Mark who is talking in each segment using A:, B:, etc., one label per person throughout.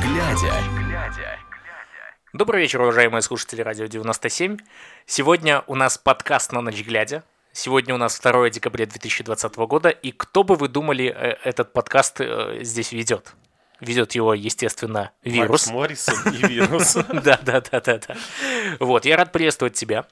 A: глядя.
B: Добрый вечер, уважаемые слушатели Радио 97. Сегодня у нас подкаст «На ночь глядя». Сегодня у нас 2 декабря 2020 года, и кто бы вы думали, э, этот подкаст э, здесь ведет? Ведет его, естественно, вирус.
C: Макс Моррисон и вирус.
B: Да, да, да, да, да. Вот, я рад приветствовать тебя.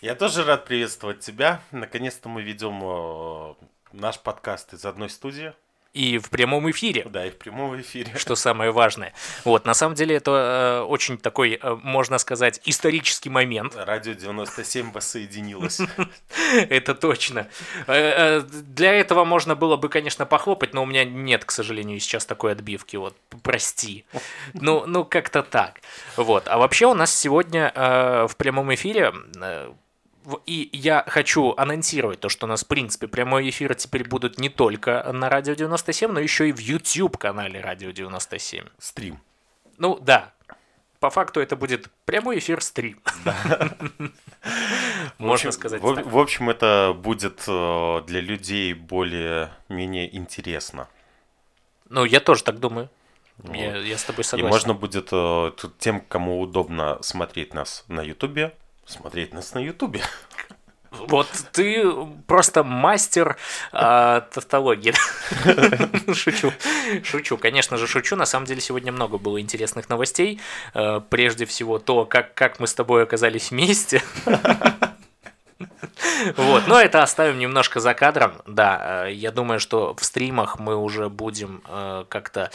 C: Я тоже рад приветствовать тебя. Наконец-то мы ведем э, наш подкаст из одной студии.
B: И в прямом эфире.
C: Да, и в прямом эфире.
B: Что самое важное. Вот, на самом деле, это э, очень такой, э, можно сказать, исторический момент.
C: Радио 97 воссоединилось.
B: Это точно. Э, э, Для этого можно было бы, конечно, похлопать, но у меня нет, к сожалению, сейчас такой отбивки. Вот, прости. Ну, ну как-то так. Вот. А вообще у нас сегодня э, в прямом эфире и я хочу анонсировать то, что у нас, в принципе, прямой эфир теперь будут не только на Радио 97, но еще и в YouTube-канале Радио 97.
C: Стрим.
B: Ну, да. По факту это будет прямой эфир стрим. Можно сказать
C: В, общем, это будет э, для людей более-менее интересно.
B: Ну, я тоже так думаю.
C: Вот.
B: Я, я с тобой
C: И
B: согласен.
C: можно будет э, тем, кому удобно смотреть нас на Ютубе, смотреть нас на Ютубе.
B: Вот ты просто мастер а, тавтологии. Шучу. Шучу. Конечно же, шучу. На самом деле сегодня много было интересных новостей. Э, Прежде всего то, как, как мы с тобой оказались вместе. Вот, но это оставим немножко за кадром. Да, э, я думаю, что в стримах мы уже будем э, как-то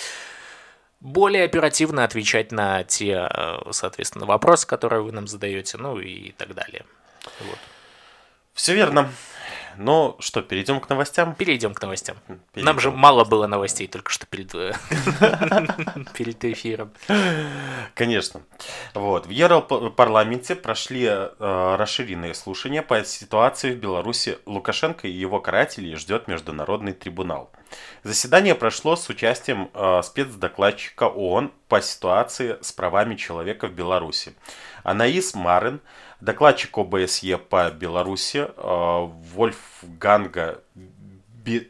B: более оперативно отвечать на те, э, соответственно, вопросы, которые вы нам задаете, ну и так далее. Вот.
C: Все верно. Ну что, перейдем к новостям?
B: Перейдем к новостям.
C: Перейдем.
B: Нам же мало было новостей только что перед, э, перед эфиром.
C: Конечно. Вот. В Европарламенте прошли э, расширенные слушания по ситуации в Беларуси. Лукашенко и его карателей ждет международный трибунал. Заседание прошло с участием э, спецдокладчика ООН по ситуации с правами человека в Беларуси. Анаис Марин, докладчик ОБСЕ по Беларуси, э, Вольфганга Би-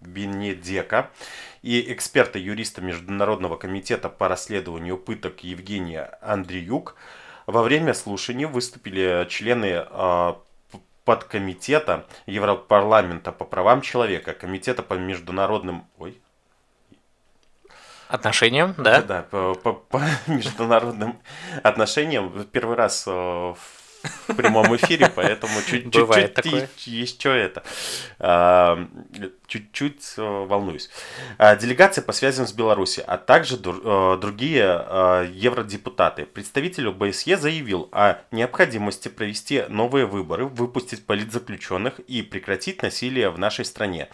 C: Бенедека и эксперта-юриста Международного комитета по расследованию пыток Евгения Андреюк во время слушаний выступили члены э, подкомитета Европарламента по правам человека, комитета по международным... Ой,
B: Отношениям, да?
C: да, по, по- по международным отношениям. Первый раз э, в прямом эфире, поэтому чуть-чуть и- еще это. а, Чуть-чуть э, волнуюсь. А, Делегация по связям с Беларусью, а также э, другие евродепутаты. Представитель ОБСЕ заявил о необходимости провести новые выборы, выпустить политзаключенных и прекратить насилие в нашей стране.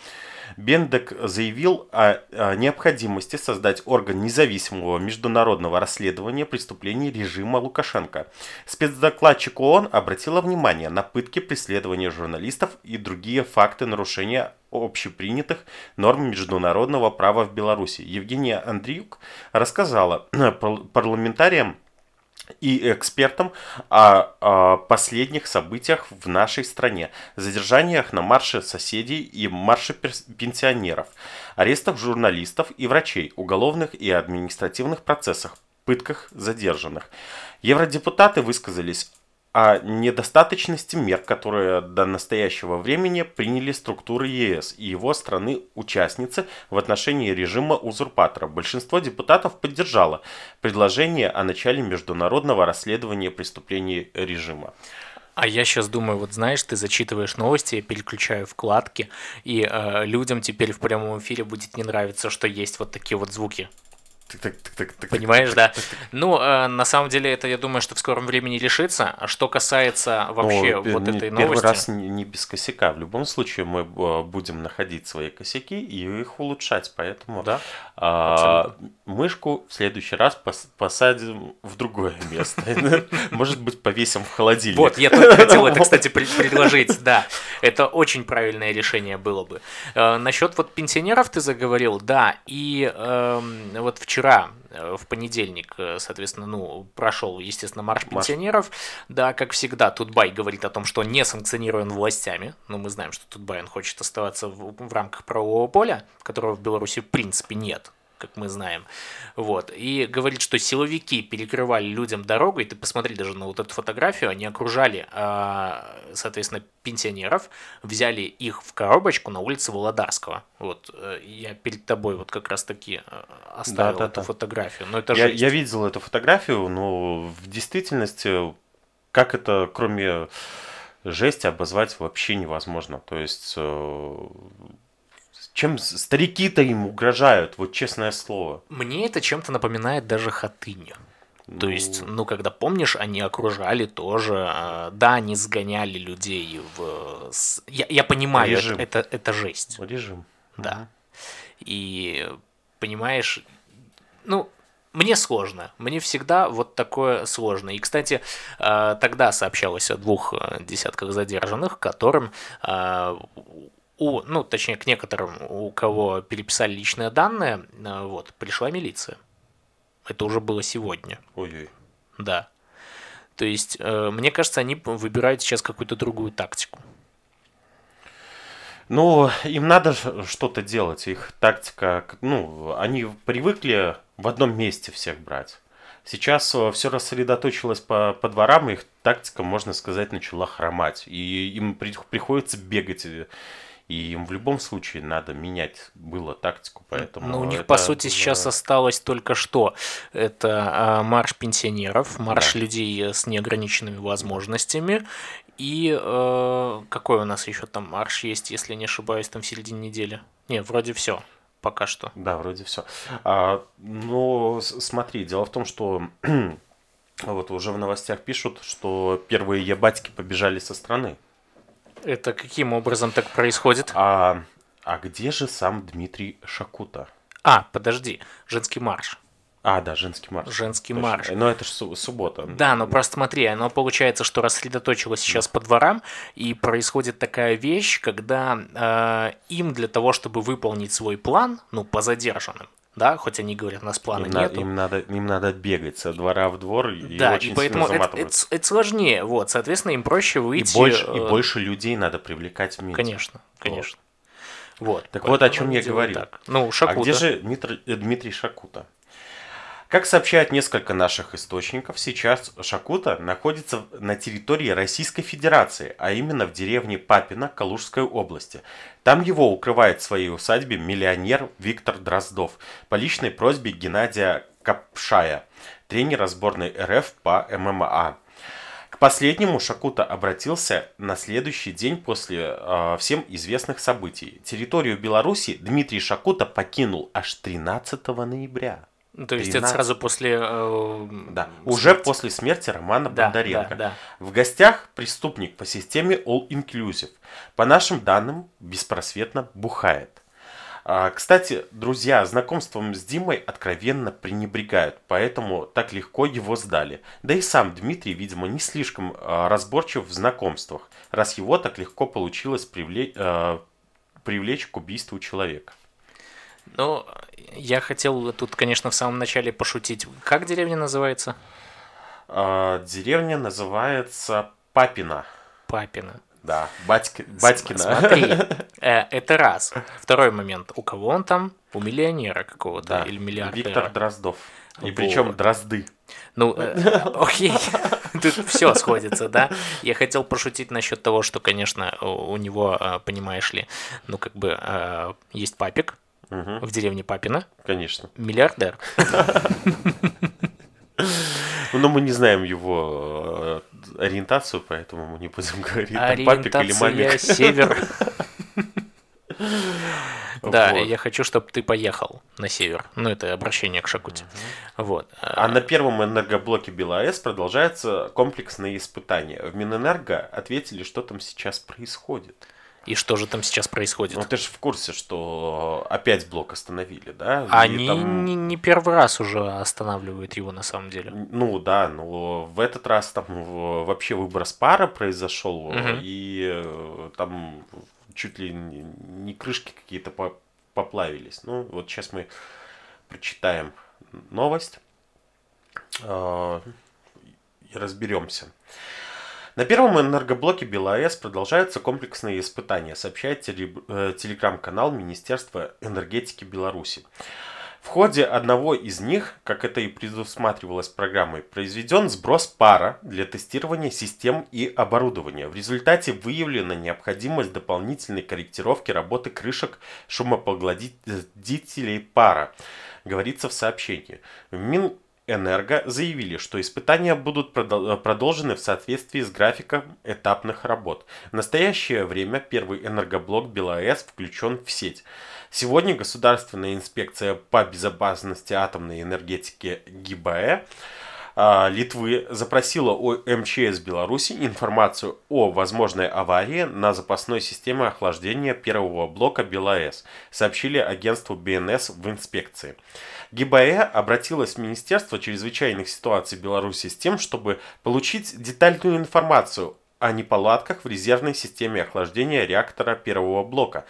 C: Бендек заявил о, необходимости создать орган независимого международного расследования преступлений режима Лукашенко. Спецдокладчик ООН обратила внимание на пытки, преследования журналистов и другие факты нарушения общепринятых норм международного права в Беларуси. Евгения Андреюк рассказала пар- парламентариям и экспертам о, о последних событиях в нашей стране, задержаниях на марше соседей и марше пенсионеров, арестах журналистов и врачей, уголовных и административных процессах, пытках задержанных. Евродепутаты высказались о недостаточности мер, которые до настоящего времени приняли структуры ЕС и его страны-участницы в отношении режима узурпатора. Большинство депутатов поддержало предложение о начале международного расследования преступлений режима.
B: А я сейчас думаю, вот знаешь, ты зачитываешь новости, я переключаю вкладки, и э, людям теперь в прямом эфире будет не нравиться, что есть вот такие вот звуки. Понимаешь, да? Ну, на самом деле, это, я думаю, что в скором времени решится. А что касается вообще вот этой
C: Первый
B: новости...
C: раз не, без косяка. В любом случае мы будем находить свои косяки и их улучшать. Поэтому мышку в следующий раз пос- посадим в другое место. Может быть, повесим в холодильник.
B: Вот, я только хотел это, кстати, пред- предложить, да. Это очень правильное решение было бы. Насчет вот пенсионеров ты заговорил, да, и вот вчера, э, в понедельник, э, соответственно, ну, прошел, естественно, марш
C: Марш.
B: пенсионеров. Да, как всегда, Тутбай говорит о том, что он не санкционирован властями. Но мы знаем, что Тутбай, он хочет оставаться в, в рамках правового поля, которого в Беларуси в принципе нет. Как мы знаем. Вот. И говорит, что силовики перекрывали людям дорогу, и ты посмотри даже на вот эту фотографию, они окружали, а, соответственно, пенсионеров, взяли их в коробочку на улице Володарского. Вот. э, Я перед тобой вот как раз таки э, оставил
C: Да-да-да.
B: эту фотографию. Но это
C: Я,
B: жесть.
C: я видел эту фотографию, но в действительности, как это, кроме жести, обозвать вообще невозможно. То есть, э, чем старики-то им угрожают, вот честное слово.
B: Мне это чем-то напоминает даже хатынь. То
C: Ну,
B: есть, ну, когда помнишь, они окружали тоже, а, да, они сгоняли людей в... Я, я понимаю, это,
C: Режим.
B: это, это жесть,
C: Режим.
B: да. И, понимаешь, ну, мне сложно, мне всегда вот такое сложно. И, кстати, а, тогда сообщалось о двух а, десятках задержанных, которым а, у, ну, точнее, к некоторым, у кого переписали личные данные, а, вот, пришла милиция. Это уже было сегодня,
C: Ой-ой.
B: да. То есть, э, мне кажется, они выбирают сейчас какую-то другую тактику.
C: Ну, им надо что-то делать. Их тактика, ну, они привыкли в одном месте всех брать. Сейчас все рассредоточилось по, по дворам, и их тактика, можно сказать, начала хромать. И им при- приходится бегать. И им в любом случае надо менять было тактику, поэтому...
B: Ну, у них,
C: это
B: по сути,
C: было-
B: сейчас осталось только что. Это а, марш пенсионеров, марш
C: Да.
B: людей с неограниченными возможностями. И э, какой у нас еще там марш есть, если не ошибаюсь, там в середине недели? Не, вроде все. Пока что.
C: Да, вроде все. но с- смотри, дело в том, что вот уже в новостях пишут, что первые ебатьки побежали со страны.
B: Это каким образом так происходит?
C: А, а где же сам Дмитрий Шакута?
B: А, подожди, женский марш.
C: А, да, женский марш.
B: Женский
C: Точно.
B: марш.
C: Но это же суббота.
B: Да, но просто смотри, оно получается, что рассредоточилось сейчас по дворам, и происходит такая вещь, когда э, им для того, чтобы выполнить свой план, ну, по задержанным, да, хоть они говорят, у нас плана
C: Им, на-
B: нету,
C: им надо, им надо бегать со двора в двор и
B: да,
C: очень
B: и поэтому это, это- это сложнее, вот, соответственно, им проще
C: И
B: выйти...
C: больше, и
B: э,
C: больше людей надо привлекать вместе.
B: Конечно, конечно. Вот.
C: Так вот, о чем я говорил.
B: так. Ну, Шакута.
C: А где же Дмитрий, Дмитрий Шакута? Как сообщают несколько наших источников, сейчас Шакута находится на территории Российской Федерации, а именно в деревне Папино Калужской области. Там его укрывает в своей усадьбе миллионер Виктор Дроздов по личной просьбе Геннадия Капшая, тренера сборной РФ по ММА. К последнему Шакута обратился на следующий день после э, всем известных событий. Территорию Беларуси Дмитрий Шакута покинул аж 13 ноября.
B: Ну, То есть это
C: 13.
B: сразу после... э,
C: Да,
B: смерти.
C: уже после смерти Романа
B: Да,
C: Бондаренко.
B: да, да.
C: В гостях преступник по системе All Inclusive. По нашим данным, беспросветно бухает. А, Кстати, друзья, знакомством с Димой откровенно пренебрегают, поэтому так легко его сдали. Да и сам Дмитрий, видимо, не слишком а, разборчив в знакомствах, раз его так легко получилось привлечь, привлечь к убийству человека.
B: Ну, я хотел тут, конечно, в самом начале пошутить. Как деревня называется?
C: А, Деревня называется Папина.
B: Папина.
C: Да, батьки, Батькина.
B: Смотри, э, это раз. Второй момент. У кого он там? У миллионера какого-то
C: Да,
B: или миллиардера.
C: Виктор Дроздов. И
B: Вот.
C: причем Дрозды.
B: Ну, э, окей, тут все сходится, да. Я хотел пошутить насчет того, что, конечно, у него, э, понимаешь ли, ну, как бы э, есть папик
C: Мгм,
B: в деревне Папина,
C: конечно.
B: миллиардер.
C: Ну, Но мы не знаем его э, ориентацию, поэтому мы не будем говорить, там, папик или мамик.
B: север. Да,
C: Вот.
B: я хочу, чтобы ты поехал на север. Ну, это обращение к Шакуте. Вот.
C: А на первом энергоблоке БелАЭС продолжаются комплексные испытания. В Минэнерго ответили, что там сейчас происходит.
B: И что же там сейчас происходит?
C: Ну, ты же в курсе, что опять блок остановили, да?
B: Они
C: там-
B: не, не первый раз уже останавливают его на самом деле.
C: Ну да, но в этот раз там вообще выброс пара произошел,
B: Мгм.
C: и э, там чуть ли не крышки какие-то по- поплавились. Ну, вот сейчас мы прочитаем новость э, и разберемся. На первом энергоблоке БелАЭС продолжаются комплексные испытания, сообщает э, телеграм-канал Министерства энергетики Беларуси. В ходе одного из них, как это и предусматривалось программой, произведен сброс пара для тестирования систем и оборудования. В результате выявлена необходимость дополнительной корректировки работы крышек шумопоглотителей пара, говорится в сообщении. В Мин Энерго заявили, что испытания будут продолжены в соответствии с графиком этапных работ. В настоящее время первый энергоблок БелАЭС включен в сеть. Сегодня Государственная инспекция по безопасности атомной энергетики ГИБАЭ Литвы запросила у МЧС Беларуси информацию о возможной аварии на запасной системе охлаждения первого блока БелАЭС, сообщили агентству БНС в инспекции. ГИБАЭ обратилась в Министерство чрезвычайных ситуаций Беларуси с тем, чтобы получить детальную информацию о неполадках в резервной системе охлаждения реактора первого блока,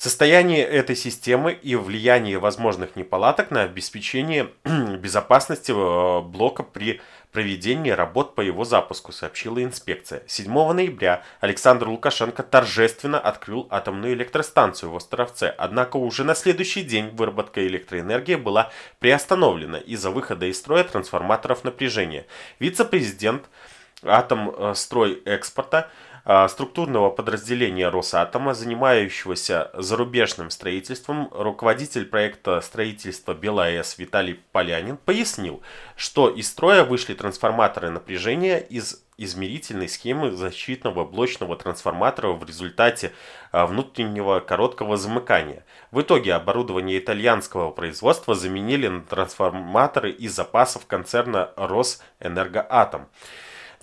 C: состояние этой системы и влияние возможных неполадок на обеспечение безопасности э, блока при проведения работ по его запуску, сообщила инспекция. 7 ноября Александр Лукашенко торжественно открыл атомную электростанцию в Островце, однако уже на следующий день выработка электроэнергии была приостановлена из-за выхода из строя трансформаторов напряжения. Вице-президент Атомстрой экспорта структурного подразделения Росатома, занимающегося зарубежным строительством, руководитель проекта строительства БелАЭС Виталий Полянин пояснил, что из строя вышли трансформаторы напряжения из измерительной схемы защитного блочного трансформатора в результате а, внутреннего короткого замыкания. В итоге оборудование итальянского производства заменили на трансформаторы из запасов концерна Росэнергоатом.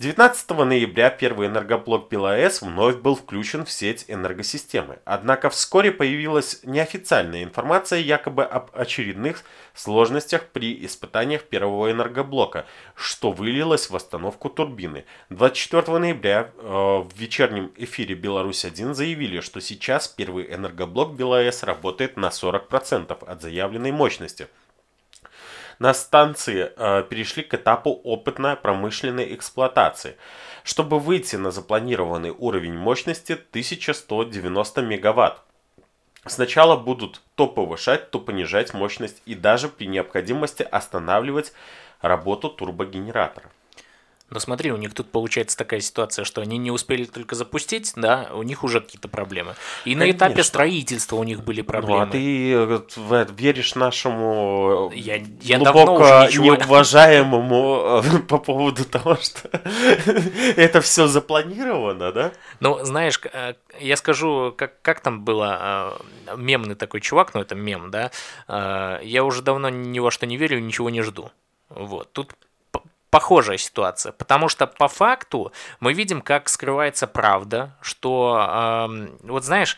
C: 19 ноября первый энергоблок ПилАЭС вновь был включен в сеть энергосистемы. Однако вскоре появилась неофициальная информация якобы об очередных сложностях при испытаниях первого энергоблока, что вылилось в остановку турбины. 24 ноября э, в вечернем эфире «Беларусь-1» заявили, что сейчас первый энергоблок БелАЭС работает на 40% от заявленной мощности – на станции э, перешли к этапу опытно-промышленной эксплуатации, чтобы выйти на запланированный уровень мощности 1190 мегаватт. Сначала будут то повышать, то понижать мощность и даже при необходимости останавливать работу турбогенератора.
B: Но смотри, у них тут получается такая ситуация, что они не успели только запустить, да, у них уже какие-то проблемы. И Конечно. на этапе строительства у них были проблемы. Ну, а
C: ты э, веришь нашему э, я, я глубоко ничего... неуважаемому э, по поводу того, что это все запланировано, да?
B: Ну, знаешь, я скажу, как, как там было, мемный такой чувак, ну это мем, да, я уже давно ни во что не верю, ничего не жду. Вот, тут похожая ситуация, потому что по факту мы видим, как скрывается правда, что, э, вот знаешь,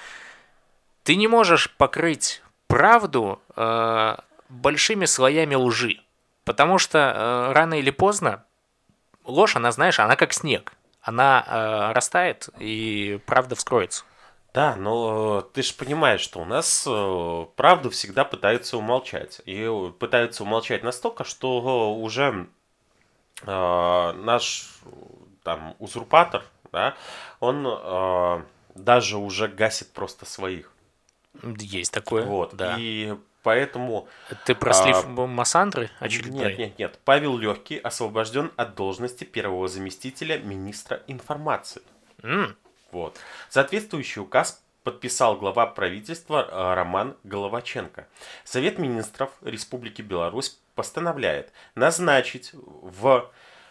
B: ты не можешь покрыть правду э, большими слоями лжи, потому что э, рано или поздно ложь, она, знаешь, она как снег, она э, растает и правда вскроется.
C: Да, но ты же понимаешь, что у нас э, правду всегда пытаются умолчать. И пытаются умолчать настолько, что уже э, наш там узурпатор, да, он э, даже уже гасит просто своих.
B: Есть такое.
C: Вот. Да. И поэтому...
B: Ты про слив а, Массандры
C: очередной? Нет, нет, нет. Павел Легкий освобожден от должности первого заместителя министра информации.
B: Mm.
C: Вот. Соответствующий указ подписал глава правительства э, Роман Головаченко. Совет министров Республики Беларусь постановляет назначить в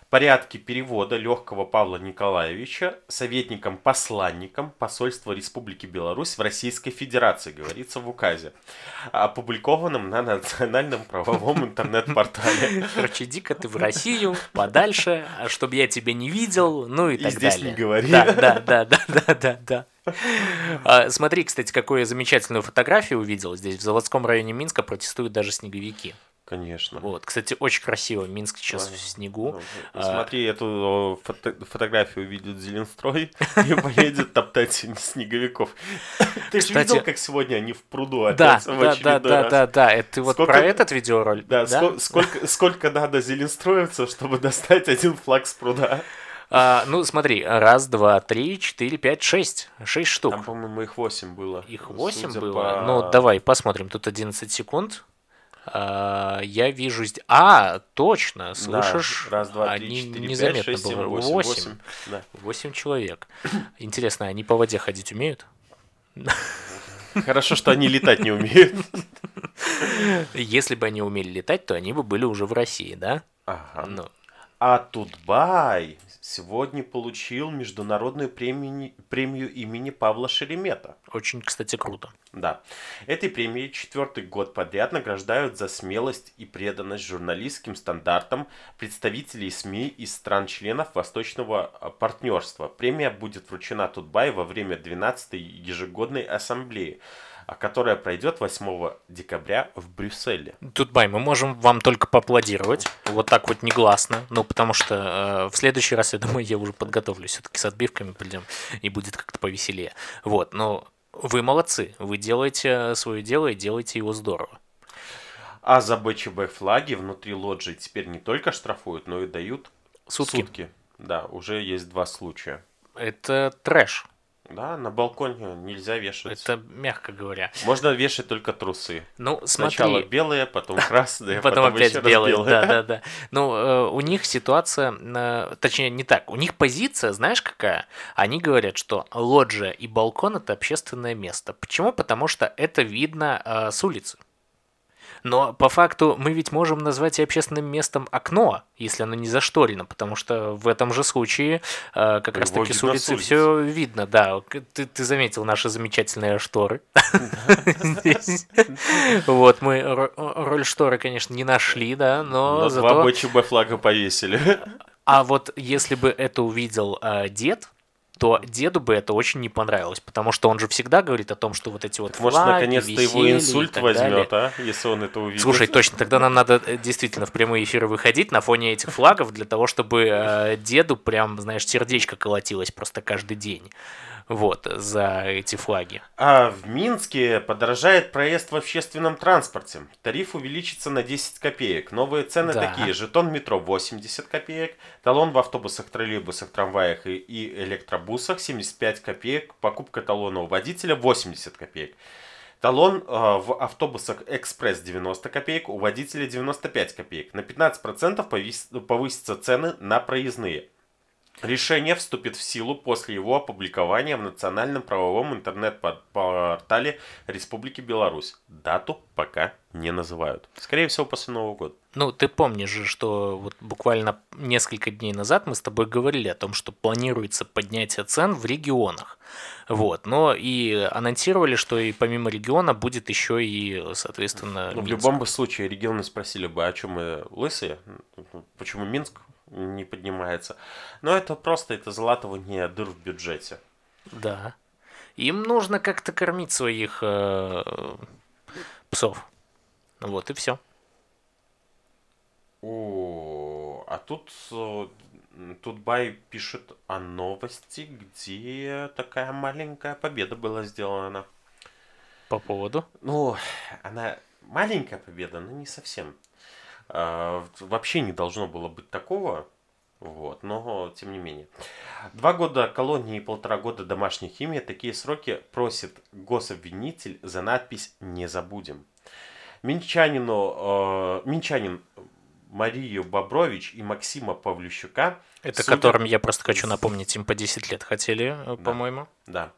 C: порядке перевода Легкого Павла Николаевича советником-посланником посольства Республики Беларусь в Российской Федерации, говорится в указе, опубликованном на национальном правовом интернет-портале.
B: Короче, иди-ка ты в Россию, подальше, чтобы я тебя не видел, ну и, и так
C: здесь
B: далее.
C: не говори.
B: Да, да, да, да, да, да, да. А, смотри, кстати, какую замечательную фотографию увидел. Здесь в заводском районе Минска протестуют даже снеговики.
C: Конечно.
B: Вот, кстати, очень красиво. Минск сейчас в снегу. Ну,
C: а... Смотри, эту фото фотографию увидит Зеленстрой и поедет топтать снеговиков. Ты же видел, как сегодня они в пруду опять
B: да, да, да, да, да, да. Это ты вот про этот видеоролик?
C: Да, сколько, сколько надо зеленстроиться, чтобы достать один флаг с пруда?
B: А, ну, смотри, раз, два, три, четыре, пять, шесть. Шесть штук.
C: Там, по-моему, их восемь было.
B: Их восемь было? По... Ну, давай посмотрим. Тут 11 секунд. А, я вижу. А, точно, слышишь?
C: Да, раз, два,
B: они
C: три, четыре,
B: незаметно
C: пять, шесть, семь,
B: было.
C: восемь.
B: Восемь.
C: восемь. Да.
B: Восемь человек. Интересно, они по воде ходить умеют?
C: Хорошо, что они летать не умеют.
B: Если бы они умели летать, то они бы были уже в России, да?
C: Ага.
B: Ну,
C: А Тутбай сегодня получил международную премию, премию имени Павла Шеремета.
B: очень, кстати, круто.
C: Да. Этой премией четвертый год подряд награждают за смелость и преданность журналистским стандартам представителей СМИ из стран-членов Восточного а, партнерства. Премия будет вручена Тутбай во время 12-й ежегодной ассамблеи, а которая пройдет 8 декабря в Брюсселе.
B: Тут, Бай, мы можем вам только поаплодировать, вот так вот негласно, ну, потому что э, в следующий раз, я думаю, я уже подготовлюсь, все-таки с отбивками придем, и будет как-то повеселее. Вот, но вы молодцы, вы делаете свое дело и делаете его здорово.
C: А за БЧБ флаги внутри лоджии теперь не только штрафуют, но и дают
B: Сутки.
C: Да, уже есть два случая.
B: Это трэш,
C: Да, на балконе нельзя вешать.
B: это мягко говоря.
C: Можно вешать только трусы.
B: Ну,
C: Сначала
B: смотри,
C: белые, потом красные,
B: Потом опять
C: еще раз
B: белый,
C: белые.
B: да, да, да. Ну, э, у них ситуация, э, точнее, не так. У них позиция, знаешь, какая? Они говорят, что лоджия и балкон это общественное место. Почему? Потому что это видно э, с улицы. Но по факту мы ведь можем назвать и общественным местом окно, если оно не зашторено, потому что в этом же случае э, как раз таки с улицы все видно, да. Ты, ты заметил наши замечательные шторы. Вот, мы ро- роль шторы, конечно, не нашли, да, но
C: Но два
B: зато...
C: БЧБ флага повесили.
B: А вот если бы это увидел э, дед, то деду бы это очень не понравилось, потому что он же всегда говорит о том, что вот эти вот
C: Может,
B: флаги,
C: наконец-то его инсульт
B: так далее.
C: возьмет, а? Если он это увидит.
B: Слушай, точно, тогда нам надо э, действительно в прямые эфиры выходить на фоне этих флагов для того, чтобы э, деду прям, знаешь, сердечко колотилось просто каждый день. Вот, за эти флаги.
C: А в Минске подорожает проезд в общественном транспорте. Тариф увеличится на 10 копеек. Новые цены
B: Да.
C: такие. Жетон метро 80 копеек. Талон в автобусах, троллейбусах, трамваях и, и электробусах 75 копеек. Покупка талона у водителя 80 копеек. Талон э, в автобусах экспресс 90 копеек, у водителя 95 копеек. На 15% повис- повысятся цены на проездные. Решение вступит в силу после его опубликования в национальном правовом интернет-портале Республики Беларусь. Дату пока не называют. Скорее всего, после Нового года.
B: Ну, ты помнишь же, что вот буквально несколько дней назад мы с тобой говорили о том, что планируется поднятие цен в регионах. Вот, но и анонсировали, что и помимо региона будет еще и, соответственно,
C: Ну, в
B: Минск.
C: любом бы случае, регионы спросили бы, о чем мы лысые? Почему Минск не поднимается? Но это просто это залатывание дыр в бюджете.
B: Да. Им нужно как-то кормить своих э, псов. Вот и все.
C: О, а тут э, тут Бай пишет о новости, где такая маленькая победа была сделана.
B: По поводу.
C: Ну, она маленькая победа, но не совсем. А, Вообще не должно было быть такого. Вот, но тем не менее. Два года колонии и полтора года домашней химии. Такие сроки просит гособвинитель за надпись «Не забудем». Минчанину, э, минчанин Марию Бобрович и Максима Павлющука
B: Это
C: судят-
B: которым я просто хочу напомнить, им по 10 лет хотели, э,
C: Да.
B: по-моему.
C: Да.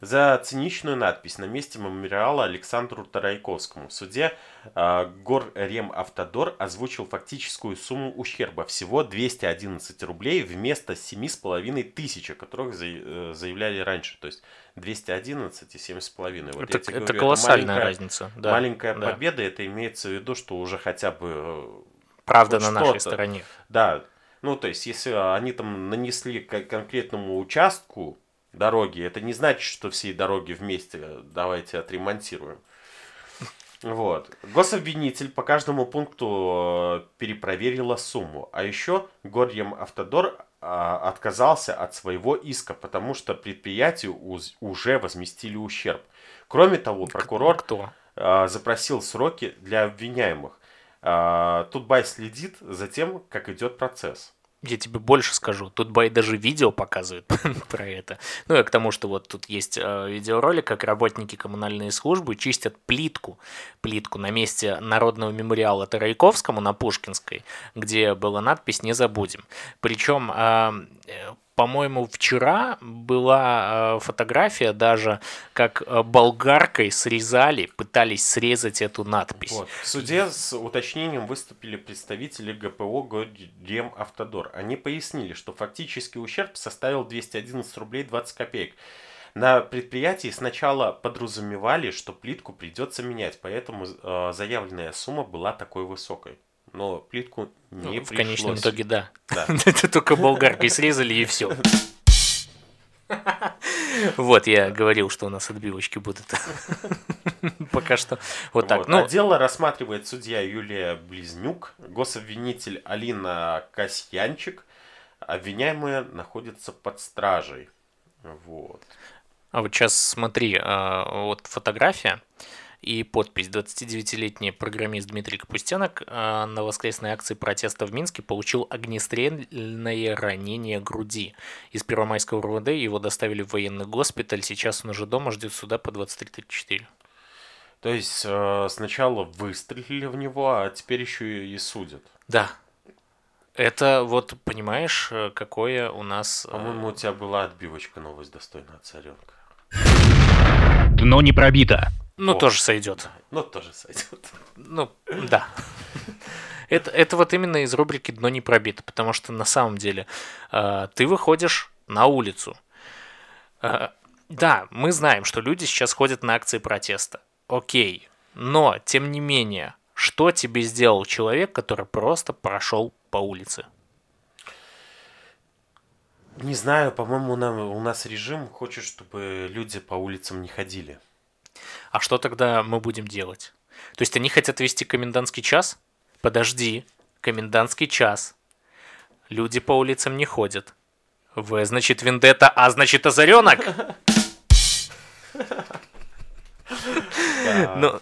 C: За циничную надпись на месте мемориала Александру Тарайковскому. В суде э, Горремавтодор озвучил фактическую сумму ущерба. Всего 211 рублей вместо 7,5 тысяч, о которых за- э, заявляли раньше. То есть 211 и 7,5. Вот
B: это это
C: говорю,
B: колоссальная
C: маленькая-
B: разница. Да,
C: Маленькая
B: да.
C: победа, это имеется в виду, что уже хотя бы э,
B: Правда на нашей стороне.
C: да, ну то есть, если они там нанесли конкретному участку дороги, это не значит, что всей дороги вместе э, давайте отремонтируем. Вот. Гособвинитель по каждому пункту э, перепроверила сумму. А еще Горьем Автодор а, отказался от своего иска, потому что предприятию уже возместили ущерб. Кроме того, прокурор
B: Кто?
C: а, запросил сроки для обвиняемых. А, Тут Бай следит за тем, как идет процесс.
B: я тебе больше скажу, тут Бай даже видео показывает про это. Ну и к тому, что вот тут есть э, видеоролик, как работники коммунальной службы чистят плитку, плитку на месте Народного мемориала Тарайковскому на Пушкинской, где была надпись «Не забудем». Причем э, по-моему, вчера была э, фотография даже, как э, болгаркой срезали, пытались срезать эту надпись. Вот.
C: В суде с уточнением выступили представители ГПО Годем Автодор. Они пояснили, что фактический ущерб составил 211 рублей 20 копеек. На предприятии сначала подразумевали, что плитку придется менять, поэтому э, заявленная сумма была такой высокой но плитку не ну,
B: В конечном итоге, да. да. Это только болгаркой срезали и все. Вот, я говорил, что у нас отбивочки будут. Пока что вот так.
C: Ну, дело рассматривает судья Юлия Близнюк, гособвинитель Алина Касьянчик. Обвиняемые находятся под стражей. Вот.
B: А вот сейчас смотри, а, вот фотография и подпись 29-летний программист Дмитрий Капустенок а, на воскресной акции протеста в Минске получил огнестрельное ранение груди. Из Первомайского РУВД его доставили в военный госпиталь, сейчас он уже дома ждет суда по 23.34.
C: То есть э, сначала выстрелили в него, а теперь еще и судят.
B: Да. Это вот, понимаешь, э, какое у нас...
C: Э, По-моему, у тебя была отбивочка новость достойная царенка.
A: Дно не пробито.
B: Ну, О, тоже сойдет.
C: Ну, тоже сойдет.
B: Ну, да. Это, это вот именно из рубрики «Дно не пробито», потому что на самом деле э, ты выходишь на улицу. Э, да, мы знаем, что люди сейчас ходят на акции протеста. Окей. Но, тем не менее, что тебе сделал человек, который просто прошел по улице?
C: Не знаю, по-моему, у нас режим хочет, чтобы люди по улицам не ходили.
B: А что тогда мы будем делать? То есть они хотят вести комендантский час? Подожди, комендантский час. Люди по улицам не ходят. В значит вендетта, А значит озаренок. Ну,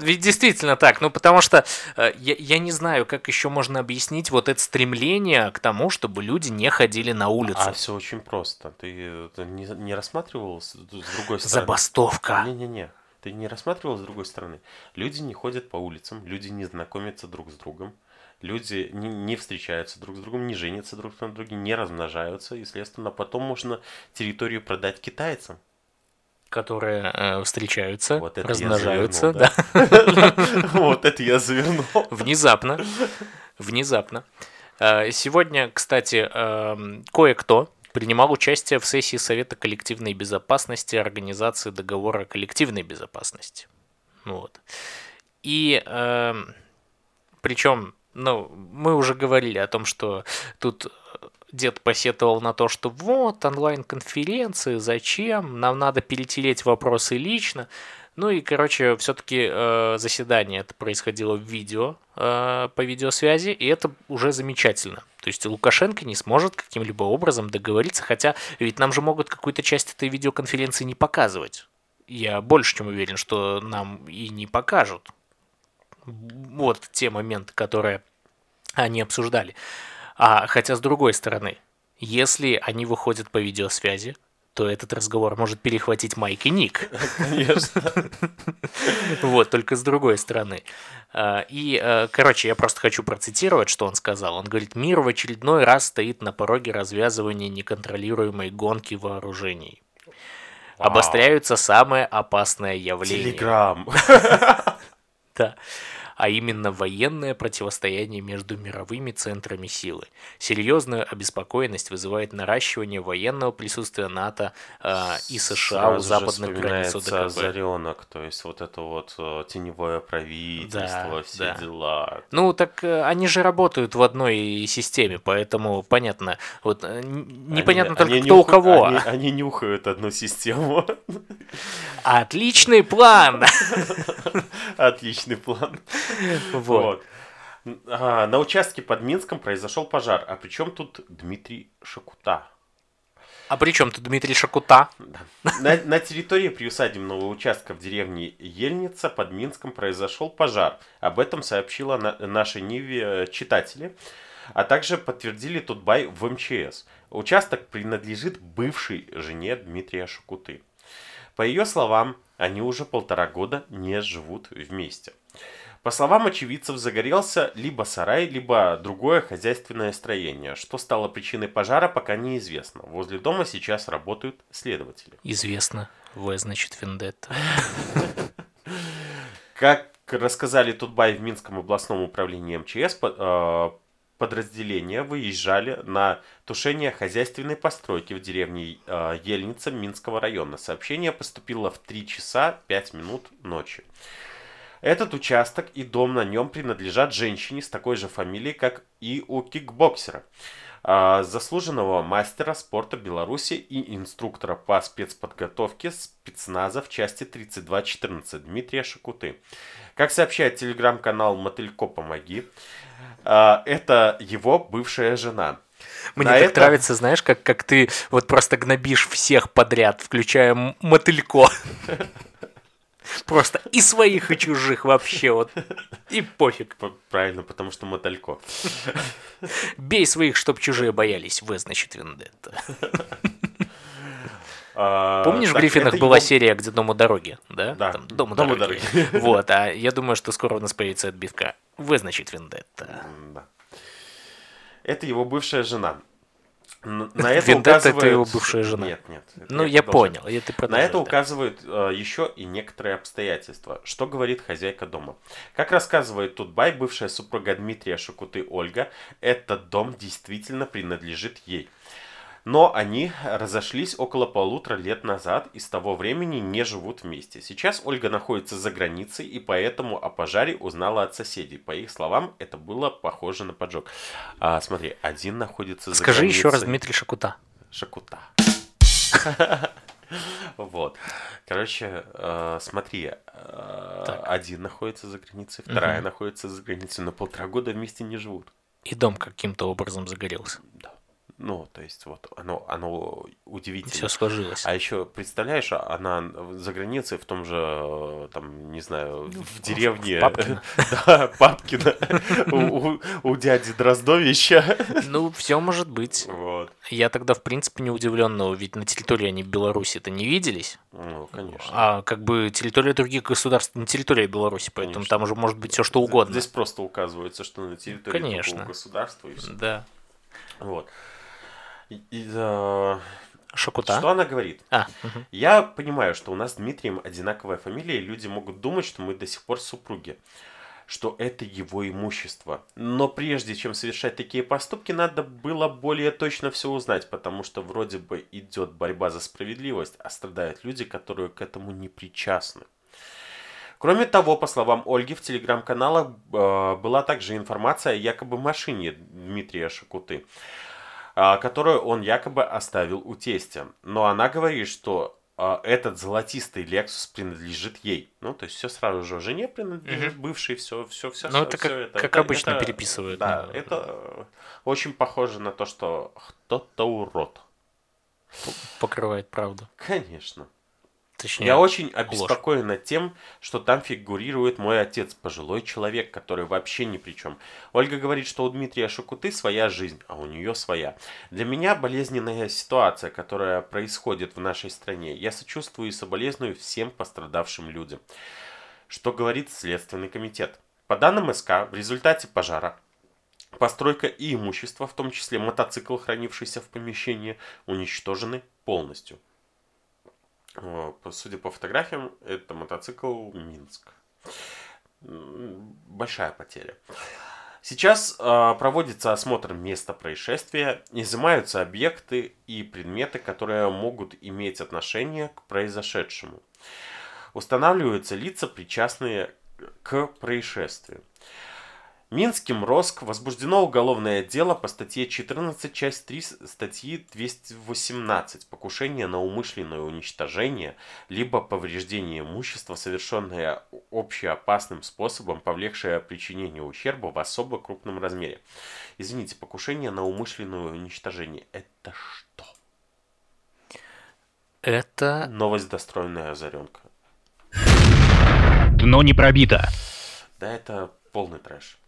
B: ведь действительно так, ну потому что э, я, я не знаю, как еще можно объяснить вот это стремление к тому, чтобы люди не ходили на улицу. А
C: все очень просто. Ты, ты не, не рассматривал с, с другой стороны?
B: Забастовка.
C: Не-не-не. Ты не рассматривал с другой стороны? Люди не ходят по улицам, люди не знакомятся друг с другом, люди не, не встречаются друг с другом, не женятся друг на друге, не размножаются, и, следственно, потом можно территорию продать китайцам.
B: Которые э, встречаются, вот размножаются. Завернул,
C: да. Вот это я завернул.
B: Внезапно. Внезапно. Э, сегодня, кстати, эм, кое-кто принимал участие в сессии Совета коллективной безопасности Организации договора коллективной безопасности. Вот. И э, причем, ну, мы уже говорили о том, что тут дед посетовал на то, что вот онлайн-конференции, зачем, нам надо перетереть вопросы лично. Ну и, короче, все-таки э, заседание это происходило в видео, э, по видеосвязи, и это уже замечательно. То есть Лукашенко не сможет каким-либо образом договориться, хотя ведь нам же могут какую-то часть этой видеоконференции не показывать. Я больше чем уверен, что нам и не покажут. Вот те моменты, которые они обсуждали. А хотя с другой стороны, если они выходят по видеосвязи, то этот разговор может перехватить Майк и Ник.
C: Конечно.
B: Вот, только с другой стороны. А, и, э, короче, я просто хочу процитировать, что он сказал. Он говорит, мир в очередной раз стоит на пороге развязывания неконтролируемой гонки вооружений. Обостряются самые опасные явления.
C: Телеграм.
B: Да а именно военное противостояние между мировыми центрами силы. Серьезную обеспокоенность вызывает наращивание военного присутствия НАТО э, и США Сразу у западных границ ОДКБ.
C: Заренок, то есть вот это вот э, теневое правительство, да, все да. дела.
B: Ну так э, они же работают в одной системе, поэтому понятно, вот э, непонятно они, только они кто нюх... у кого.
C: Они, они нюхают одну систему.
B: Отличный план!
C: Отличный план. Вот. А, на участке под Минском произошел пожар. А при чем тут Дмитрий Шакута?
B: А при чем тут Дмитрий Шакута?
C: На, на территории приусадебного участка в деревне Ельница под Минском произошел пожар. Об этом сообщила на, нашей Ниве э, читатели. а также подтвердили Тутбай в МЧС. Участок принадлежит бывшей жене Дмитрия Шукуты. По ее словам, они уже полтора года не живут вместе. По словам очевидцев, загорелся либо сарай, либо другое хозяйственное строение. Что стало причиной пожара, пока неизвестно. Возле дома сейчас работают следователи.
B: Известно. В значит вендетта.
C: Как рассказали Тутбай в Минском областном управлении МЧС, э, подразделения выезжали на тушение хозяйственной постройки в деревне э, Ельница Минского района. Сообщение поступило в 3 часа 5 минут ночи. Этот участок и дом на нем принадлежат женщине с такой же фамилией, как и у кикбоксера, э, заслуженного мастера спорта Беларуси и инструктора по спецподготовке спецназа в части 3214 Дмитрия Шакуты. Как сообщает телеграм-канал «Мотылько, помоги», а, это его бывшая жена.
B: Мне На так это... нравится, знаешь, как, как ты вот просто гнобишь всех подряд, включая мотылько. Просто и своих, и чужих вообще вот. И пофиг.
C: Правильно, потому что мотылько.
B: Бей своих, чтоб чужие боялись. В, значит, вендетта. А, Помнишь, в Гриффинах была серия, где дом у дороги, да?
C: Да.
B: Там, дом у дороги. Вот, а я думаю, что скоро у нас появится отбивка. В, значит, вендетта.
C: Это его бывшая жена. На это
B: Вендетта указывает... это его бывшая жена.
C: Нет, нет.
B: Ну, я понял. Я ты
C: На это указывают э, еще и некоторые обстоятельства. Что говорит хозяйка дома? Как рассказывает Тутбай, бывшая супруга Дмитрия Шакуты Ольга, этот дом действительно принадлежит ей. Но они разошлись около полутора лет назад и с того времени не живут вместе. Сейчас Ольга находится за границей и поэтому о пожаре узнала от соседей. По их словам, это было похоже на поджог. А, смотри, один находится
B: за Скажи границей. еще раз Дмитрий Шакута.
C: Шакута. Вот. Короче, э, смотри, э, один находится за границей, вторая находится за границей, но полтора года вместе не живут.
B: И дом каким-то образом загорелся.
C: Да. Ну, то есть, вот оно, оно удивительно.
B: Все сложилось.
C: А еще, представляешь, она за границей в том же, там, не знаю, ну, в деревне.
B: Папкина.
C: Да, Папкина. У дяди Дроздовича.
B: Ну, все может быть.
C: Вот.
B: Я тогда, в принципе, не удивлен, но ведь на территории они Беларуси-то не виделись.
C: Ну, конечно.
B: А как бы территория других государств не территория Беларуси, поэтому там уже может быть все что угодно.
C: Здесь просто указывается, что на территории государства и все.
B: Да.
C: Вот. Э,
B: Шакута.
C: Что она говорит?
B: А,
C: угу. Я понимаю, что у нас с Дмитрием одинаковая фамилия, и люди могут думать, что мы до сих пор супруги что это его имущество. Но прежде чем совершать такие поступки, надо было более точно все узнать, потому что вроде бы идет борьба за справедливость, а страдают люди, которые к этому не причастны. Кроме того, по словам Ольги, в телеграм-каналах э, была также информация о якобы машине Дмитрия Шакуты. А, которую он якобы оставил у тестя. Но она говорит, что а, этот золотистый Lexus принадлежит ей. Ну, то есть все сразу же жене принадлежит, mm-hmm. бывший, все, все, все.
B: Ну, это,
C: все
B: как,
C: это,
B: как
C: это,
B: обычно
C: это,
B: переписывают.
C: Да, да, это очень похоже на то, что кто-то урод.
B: Покрывает правду.
C: Конечно.
B: Точнее,
C: Я очень обеспокоен ложь. тем, что там фигурирует мой отец, пожилой человек, который вообще ни при чем. Ольга говорит, что у Дмитрия Шакуты своя жизнь, а у нее своя. Для меня болезненная ситуация, которая происходит в нашей стране. Я сочувствую и соболезную всем пострадавшим людям. Что говорит Следственный комитет? По данным СК, в результате пожара постройка и имущество, в том числе мотоцикл, хранившийся в помещении, уничтожены полностью. Судя по фотографиям, это мотоцикл Минск. Большая потеря. Сейчас э, проводится осмотр места происшествия, изымаются объекты и предметы, которые могут иметь отношение к произошедшему. Устанавливаются лица, причастные к происшествию. Минским РОСК возбуждено уголовное дело по статье 14, часть 3 статьи 218 «Покушение на умышленное уничтожение либо повреждение имущества, совершенное общеопасным способом, повлекшее причинение ущерба в особо крупном размере». Извините, покушение на умышленное уничтожение – это что?
B: Это...
C: Новость достроенная озаренка.
A: Дно не пробито.
C: Да, это полный трэш.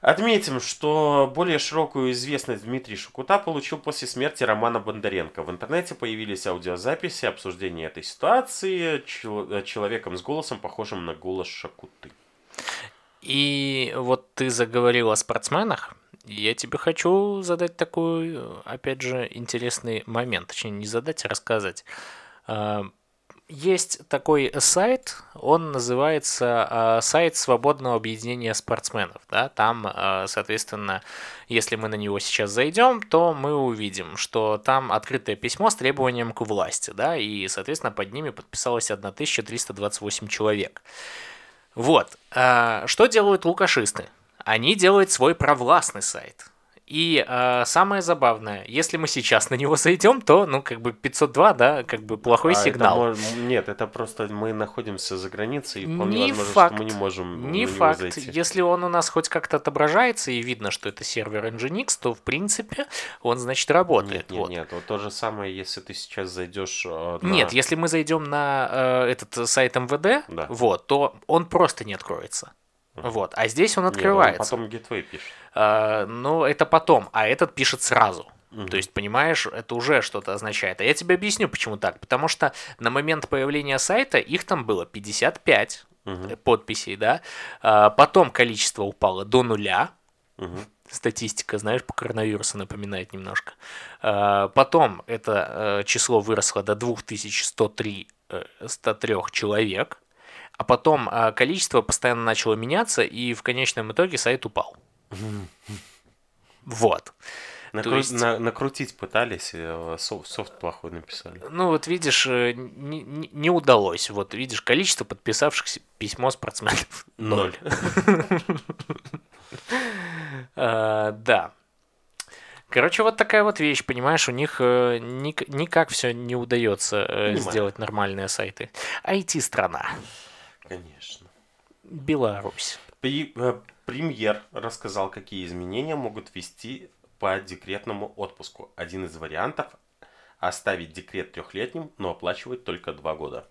C: Отметим, что более широкую известность Дмитрий Шукута получил после смерти Романа Бондаренко. В интернете появились аудиозаписи обсуждения этой ситуации чел- человеком с голосом, похожим на голос Шакуты.
B: И вот ты заговорил о спортсменах. Я тебе хочу задать такой, опять же, интересный момент. Точнее, не задать, а рассказать. А, есть такой сайт, он называется э, сайт свободного объединения спортсменов. Да? Там, э, соответственно, если мы на него сейчас зайдем, то мы увидим, что там открытое письмо с требованием к власти, да, и, соответственно, под ними подписалось 1328 человек. Вот. Э, что делают лукашисты? Они делают свой провластный сайт. И э, самое забавное, если мы сейчас на него зайдем, то, ну, как бы 502, да, как бы плохой
C: А
B: сигнал.
C: это нет, это просто мы находимся за границей, и вполне
B: Не
C: возможно,
B: факт.
C: что мы не можем
B: Не
C: на него
B: факт.
C: зайти.
B: Если он у нас хоть как-то отображается и видно, что это сервер Nginx, то в принципе он значит работает.
C: Нет, нет,
B: вот.
C: нет, вот то же самое, если ты сейчас зайдешь э, на-
B: Нет, если мы зайдем на э, этот сайт МВД,
C: Да.
B: вот, то он просто не откроется. Вот, а здесь он
C: Нет, он
B: открывается.
C: потом Gateway пишет.
B: А, ну, это потом, а этот пишет сразу. То есть, понимаешь, это уже что-то означает. А я тебе объясню, почему так. Потому что на момент появления сайта их там было 55
C: Мгм.
B: подписей, да. А, потом количество упало до нуля.
C: Мгм.
B: Статистика, знаешь, по коронавирусу напоминает немножко. А, потом это э, число выросло до 2103 э, 103 человек. А потом а, количество постоянно начало меняться, и в конечном итоге сайт упал. Вот.
C: Накру-
B: есть-
C: на- накрутить пытались, э, софт, софт плохой написали.
B: Ну вот видишь, э, не, не- не удалось. Вот видишь, количество подписавшихся письмо спортсменов ноль. А, Да. Короче, вот такая вот вещь, понимаешь, у них э, ник- никак все не удается сделать нормальные сайты. IT-страна.
C: Конечно.
B: Беларусь.
C: При- э, премьер рассказал, какие изменения могут ввести по декретному отпуску. Один из вариантов – оставить декрет трехлетним, но оплачивать только два года.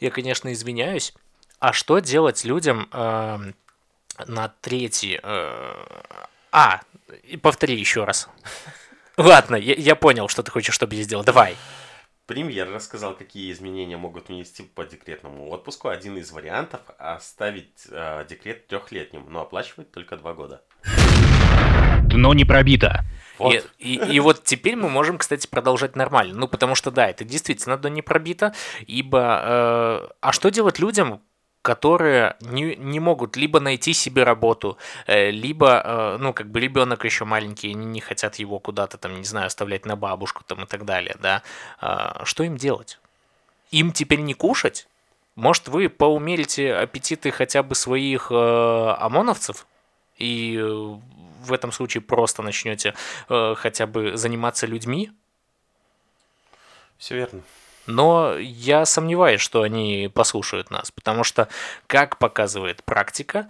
B: Я, конечно, извиняюсь. А что делать людям эм, на третий... э, А, повтори еще раз. Ладно, я, я понял, что ты хочешь, чтобы я сделал. Давай.
C: Премьер рассказал, какие изменения могут внести по декретному отпуску. Один из вариантов – оставить э, декрет трехлетним, но оплачивать только два года.
A: Дно не пробито.
C: Вот.
B: И, и- и вот теперь мы можем, кстати, продолжать нормально. Ну, потому что, да, это действительно до не пробито. Ибо... э, а что делать людям, которые не, не могут либо найти себе работу, э, либо, э, ну, как бы ребенок еще маленький, они не хотят его куда-то там, не знаю, оставлять на бабушку там и так далее, да. А, что им делать? Им теперь не кушать? Может, вы поумерите аппетиты хотя бы своих э, ОМОНовцев? И э, в этом случае просто начнете э, хотя бы заниматься людьми?
C: Все верно.
B: Но я сомневаюсь, что они послушают нас, потому что, как показывает практика,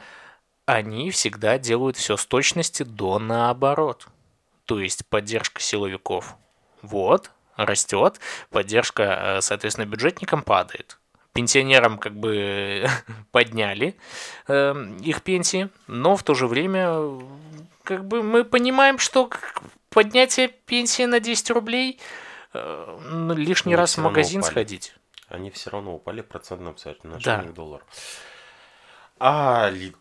B: они всегда делают все с точности до наоборот. То есть поддержка силовиков вот, растет, поддержка, э, соответственно, бюджетникам падает. Пенсионерам как бы подняли э, их пенсии, но в то же время э, как бы мы понимаем, что поднятие пенсии на 10 рублей э, лишний
C: Но
B: раз в магазин
C: упали.
B: сходить.
C: Они все равно упали процентном соотношении
B: Да.
C: к доллару. А Ли-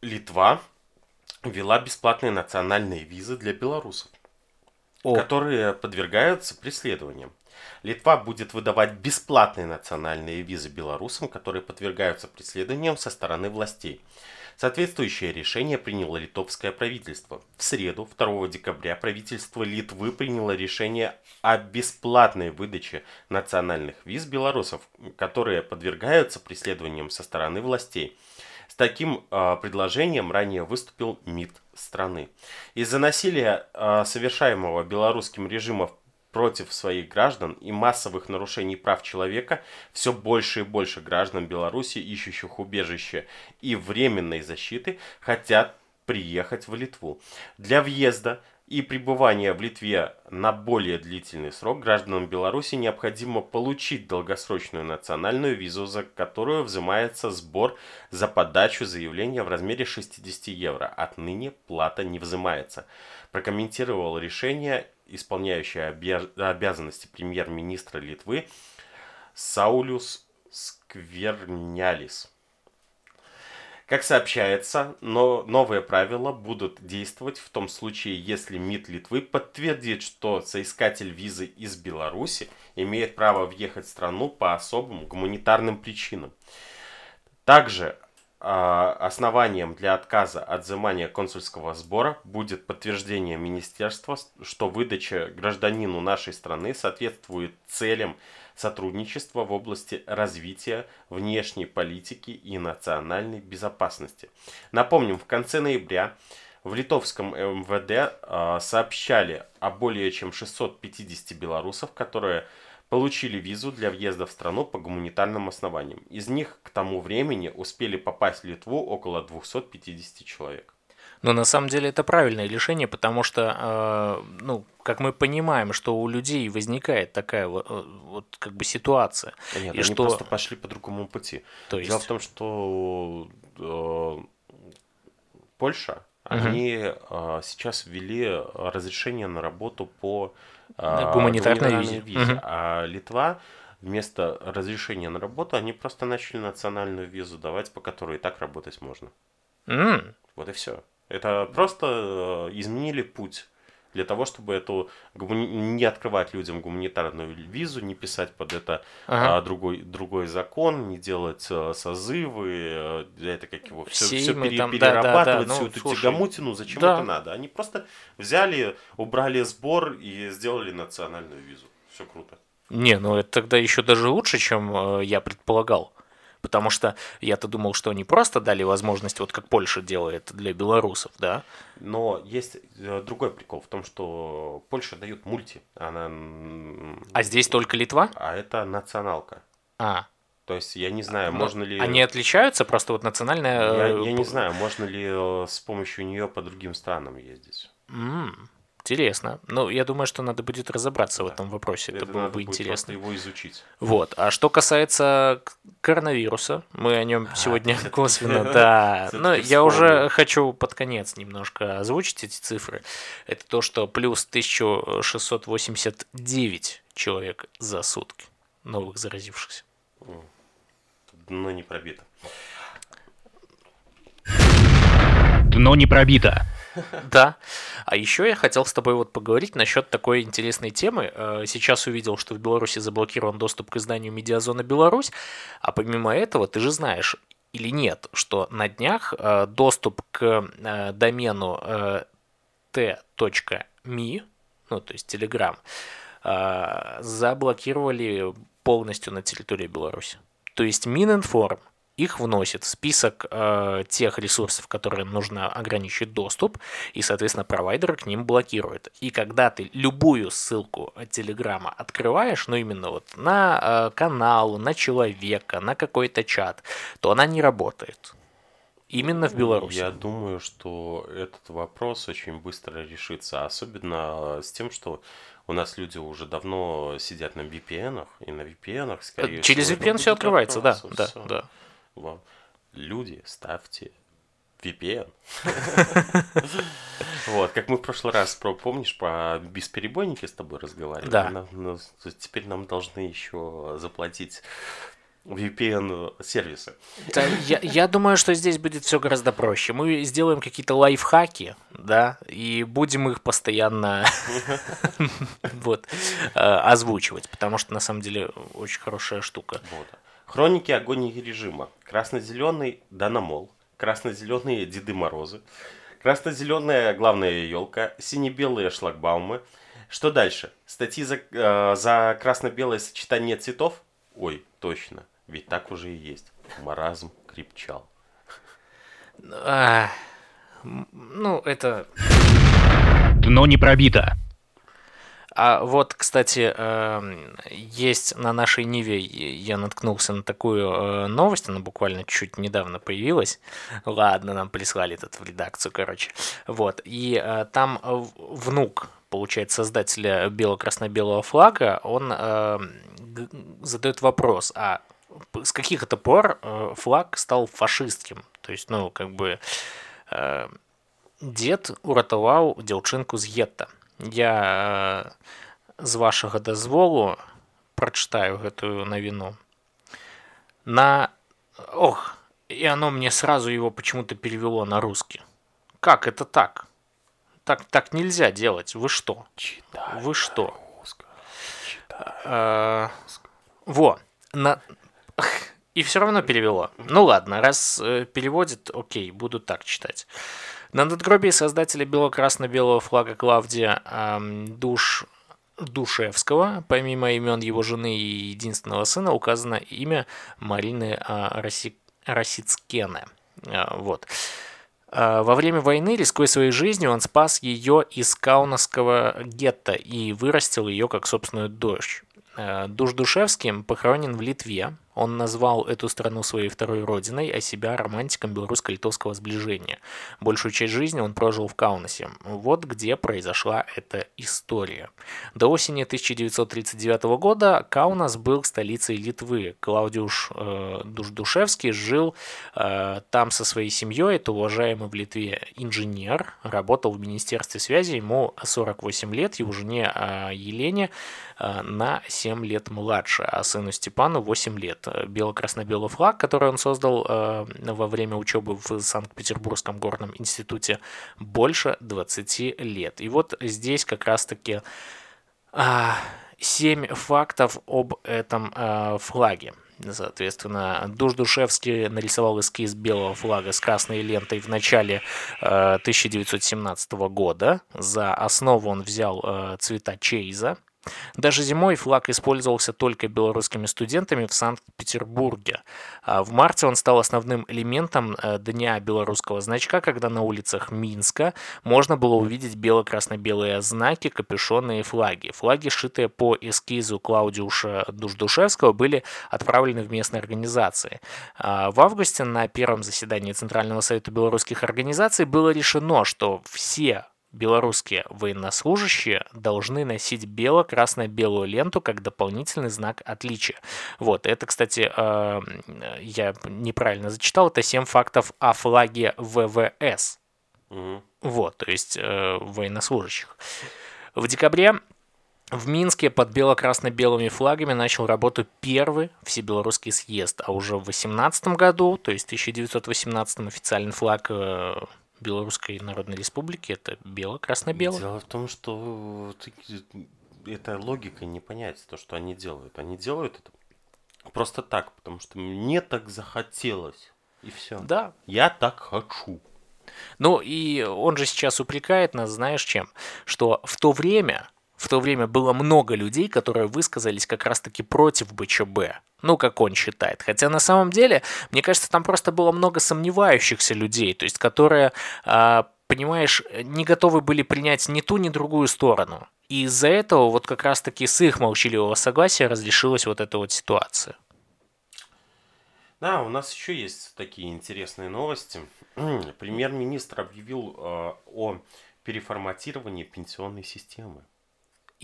C: Литва ввела бесплатные национальные визы для белорусов,
B: О,
C: которые подвергаются преследованиям. Литва будет выдавать бесплатные национальные визы белорусам, которые подвергаются преследованиям со стороны властей. Соответствующее решение приняло литовское правительство. В среду, 2 декабря, правительство Литвы приняло решение о бесплатной выдаче национальных виз белорусов, которые подвергаются преследованиям со стороны властей. С таким э, предложением ранее выступил МИД страны. Из-за насилия, э, совершаемого белорусским режимом против своих граждан и массовых нарушений прав человека, все больше и больше граждан Беларуси, ищущих убежище и временной защиты, хотят приехать в Литву. Для въезда и пребывание в Литве на более длительный срок гражданам Беларуси необходимо получить долгосрочную национальную визу, за которую взимается сбор за подачу заявления в размере 60 евро. Отныне плата не взимается. Прокомментировал решение исполняющий обязанности премьер-министра Литвы Саулюс Сквернялис. Как сообщается, но новые правила будут действовать в том случае, если МИД Литвы подтвердит, что соискатель визы из Беларуси имеет право въехать в страну по особым гуманитарным причинам. Также основанием для отказа от взимания консульского сбора будет подтверждение министерства, что выдача гражданину нашей страны соответствует целям сотрудничества в области развития внешней политики и национальной безопасности. Напомним, в конце ноября в литовском МВД э, сообщали о более чем 650 белорусов, которые получили визу для въезда в страну по гуманитарным основаниям. Из них к тому времени успели попасть в Литву около 250 человек.
B: Но на самом деле это правильное решение, потому что, э, ну, как мы понимаем, что у людей возникает такая вот, э, вот как бы ситуация.
C: Нет, и они что... просто пошли по другому пути.
B: То есть...
C: Дело в том, что э, Польша, угу. они э, сейчас ввели разрешение на работу по
B: гуманитарной визе.
C: визе. Угу. А Литва вместо разрешения на работу, они просто начали национальную визу давать, по которой и так работать можно.
B: Mm.
C: Вот и все. Это просто э, изменили путь для того, чтобы эту не открывать людям гуманитарную визу, не писать под это ага. а, другой другой закон, не делать а, созывы, а, это как его все, все пере, там, перерабатывать да, да, да. всю ну, эту слушай, тягомутину, зачем да. это надо? Они просто взяли, убрали сбор и сделали национальную визу. Все круто.
B: Не, ну это тогда еще даже лучше, чем э, я предполагал. Потому что я-то думал, что они просто дали возможность, вот как Польша делает для белорусов, да?
C: Но есть э, другой прикол в том, что Польша дает мульти. Она...
B: А здесь только Литва?
C: А это националка.
B: А.
C: То есть я не знаю, Но можно ли...
B: Они отличаются просто вот национальная...
C: Я, я не знаю, можно ли э, с помощью нее по другим странам ездить.
B: Mm. Интересно. Ну, я думаю, что надо будет разобраться да. в этом вопросе. Это, Это было бы интересно.
C: его изучить.
B: Вот. А что касается коронавируса, мы о нем а, сегодня косвенно, да. Но я уже хочу под конец немножко озвучить эти цифры. Это то, что плюс 1689 человек за сутки новых заразившихся.
C: Дно не пробито.
A: Дно не пробито.
B: Да. А еще я хотел с тобой вот поговорить насчет такой интересной темы. Э, сейчас увидел, что в Беларуси заблокирован доступ к изданию «Медиазона Беларусь», а помимо этого, ты же знаешь, или нет, что на днях э, доступ к э, домену t.me, ну то есть Telegram, заблокировали полностью на территории Беларуси. То есть Мининформ – их вносит в список э, тех ресурсов, которые нужно ограничить доступ, и, соответственно, провайдер к ним блокирует. И когда ты любую ссылку от Телеграма открываешь, ну именно вот на э, канал, на человека, на какой-то чат, то она не работает. Именно в Беларуси.
C: Я думаю, что этот вопрос очень быстро решится, особенно с тем, что у нас люди уже давно сидят на VPN, и на VPN, скорее
B: Через
C: всего,
B: VPN все открывается, да, да, да
C: вам. Люди, ставьте VPN. Вот, как мы в прошлый раз, про, помнишь, по бесперебойнике с тобой разговаривали?
B: Да.
C: Нам, ну, теперь нам должны еще заплатить VPN-сервисы.
B: Да, я, я думаю, что здесь будет все гораздо проще. Мы сделаем какие-то лайфхаки, да, и будем их постоянно вот, э, озвучивать, потому что на самом деле очень хорошая штука.
C: Хроники агонии режима. Красно-зеленый Данамол. Красно-зеленые Деды Морозы. Красно-зеленая главная елка. Сине-белые шлагбаумы. Что дальше? Статьи за, э, за красно-белое сочетание цветов? Ой, точно. Ведь так уже и есть. Маразм крепчал.
B: А, ну, это...
A: Дно не пробито.
B: А вот, кстати, эм, есть на нашей Ниве, я наткнулся на такую э, новость, она буквально чуть недавно появилась. Ладно, нам прислали этот в редакцию, короче. Вот, и э, там внук, получается, создателя бело-красно-белого флага, он э, задает вопрос, а с каких это пор флаг стал фашистским? То есть, ну, как бы дед уратаваў дзяўчынку з гетта я з вашага дазволу прачытаю гэтую навіну. На ох и оно мне сразу его почему-то перевело на русский. Как это так? Так так нельзя делать. Вы что?
C: Читай
B: вы что? а, во на и все равно перевело. Ну ладно раз э, переводит окей буду так читать на надгробии создателя бело-красно-белого флага Клавдия эм, Душ Душевского, помимо имен его жены и единственного сына, указано имя Марины э, Раси... Расицкене. Э, вот. Э, во время войны, рискуя своей жизнью, он спас ее из Каунасского гетто и вырастил ее как собственную дочь. Душ Душевским похоронен в Литве, он назвал эту страну своей второй родиной, а себя романтиком белорусско-литовского сближения. Большую часть жизни он прожил в Каунасе. Вот где произошла эта история. До осени 1939 года Каунас был столицей Литвы. Клаудиуш э, Душдушевский жил э, там со своей семьей. Это уважаемый в Литве инженер. Работал в Министерстве связи. Ему 48 лет. Его жене э, Елене э, на 7 лет младше, а сыну Степану 8 лет. Э, бело-красно-белый флаг, который он создал э, во время учебы в Санкт-Петербургском горном институте, больше 20 лет. И вот здесь как раз-таки э, 7 фактов об этом э, флаге. Соответственно, Душ Душевский нарисовал эскиз белого флага с красной лентой в начале э, 1917 года. За основу он взял э, цвета Чейза, даже зимой флаг использовался только белорусскими студентами в Санкт-Петербурге. А в марте он стал основным элементом э, Дня белорусского значка, когда на улицах Минска можно было увидеть бело-красно-белые знаки, капюшоны и флаги. Флаги, шитые по эскизу Клаудиуша Душдушевского, были отправлены в местные организации. А в августе на первом заседании Центрального совета белорусских организаций было решено, что все белорусские военнослужащие должны носить бело-красно-белую ленту как дополнительный знак отличия. Вот, это, кстати, э, я неправильно зачитал, это 7 фактов о флаге ВВС. Угу. Вот, то есть э, военнослужащих. В декабре в Минске под бело-красно-белыми флагами начал работу первый всебелорусский съезд, а уже в 18 году, то есть 1918 официальный флаг э, Белорусской Народной Республики это бело-красно-бело.
C: Дело в том, что эта логика не понять, то, что они делают. Они делают это просто так, потому что мне так захотелось. И все.
B: Да.
C: Я так хочу.
B: Ну и он же сейчас упрекает нас, знаешь чем? Что в то время в то время было много людей, которые высказались как раз-таки против БЧБ. Ну, как он считает. Хотя на самом деле, мне кажется, там просто было много сомневающихся людей, то есть которые, а, понимаешь, не готовы были принять ни ту, ни другую сторону. И из-за этого вот как раз-таки с их молчаливого согласия разрешилась вот эта вот ситуация.
C: Да, у нас еще есть такие интересные новости. Премьер-министр объявил э, о переформатировании пенсионной системы.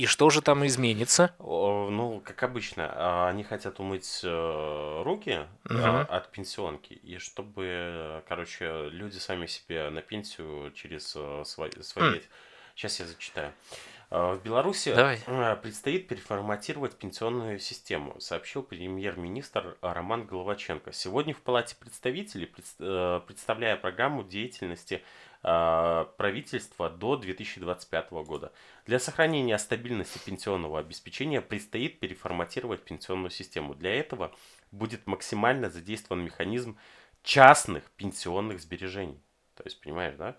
B: И что же там изменится?
C: Ну, как обычно, а, они хотят умыть э, руки угу. от пенсионки, и чтобы, короче, люди сами себе на пенсию через э, свои... свои... Сейчас я зачитаю. А, в Беларуси Давай. Предстоит переформатировать пенсионную систему, сообщил премьер-министр Роман Головаченко. Сегодня в Палате представителей, представляя программу деятельности правительства до 2025 года. Для сохранения стабильности пенсионного обеспечения предстоит переформатировать пенсионную систему. Для этого будет максимально задействован механизм частных пенсионных сбережений. То есть, понимаешь, да?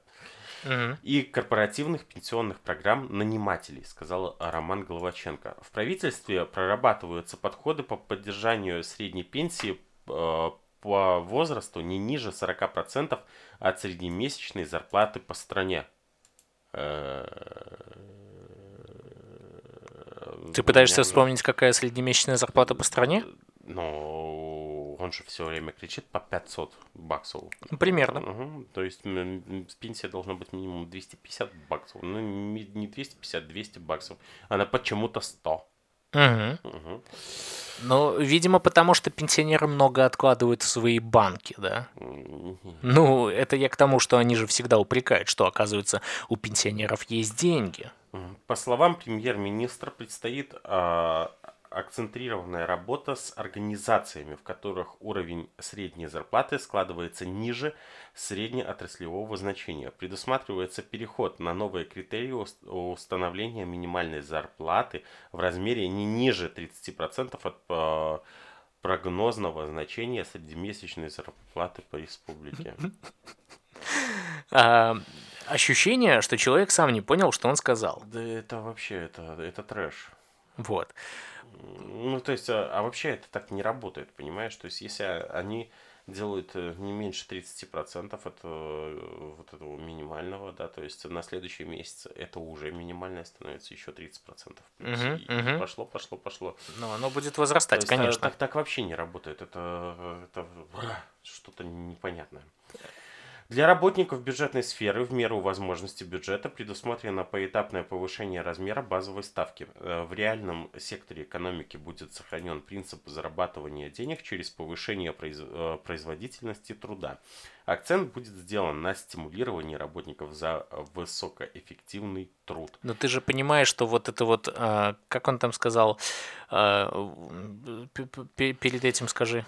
C: Угу. И корпоративных пенсионных программ нанимателей, сказал Роман Головаченко. В правительстве прорабатываются подходы по поддержанию средней пенсии э, по возрасту не ниже 40% от среднемесячной зарплаты по стране. Э,
B: Ты пытаешься вспомнить, какая среднемесячная зарплата по стране?
C: Ну, он же все время кричит по 500 баксов.
B: Примерно.
C: Мгм. То есть пенсия должна быть минимум 250 баксов. Ну, не 250, 200 баксов. Она почему-то 100.
B: Мгм.
C: Мгм.
B: Ну, видимо, потому что пенсионеры много откладывают в свои банки, да? Ну, это я к тому, что они же всегда упрекают, что, оказывается, у пенсионеров есть деньги.
C: По словам премьер-министра, предстоит а, акцентрированная работа с организациями, в которых уровень средней зарплаты складывается ниже среднеотраслевого значения. Предусматривается переход на новые критерии ус- установления минимальной зарплаты в размере не ниже 30% от а, прогнозного значения среднемесячной зарплаты по республике.
B: А, ощущение, что человек сам не понял, что он сказал.
C: Да это вообще, это, это трэш.
B: Вот.
C: Ну, то есть, а, а вообще это так не работает, понимаешь? То есть, если они делают э, не меньше 30% от э, вот этого минимального, да, то есть на следующий месяц это уже минимальное становится еще 30% плюс.
B: Мгм,
C: и,
B: мгм.
C: пошло, пошло, пошло.
B: Но оно будет
C: То
B: возрастать,
C: есть, а,
B: конечно.
C: Так, так вообще не работает. Это, это что-то непонятное. Для работников бюджетной сферы в меру возможности бюджета предусмотрено поэтапное повышение размера базовой ставки. Э, В реальном секторе экономики будет сохранен принцип зарабатывания денег через повышение э, производительности труда. Акцент будет сделан на стимулировании работников за высокоэффективный труд.
B: Но ты же понимаешь, что вот это вот, а, как он там сказал, перед этим скажи.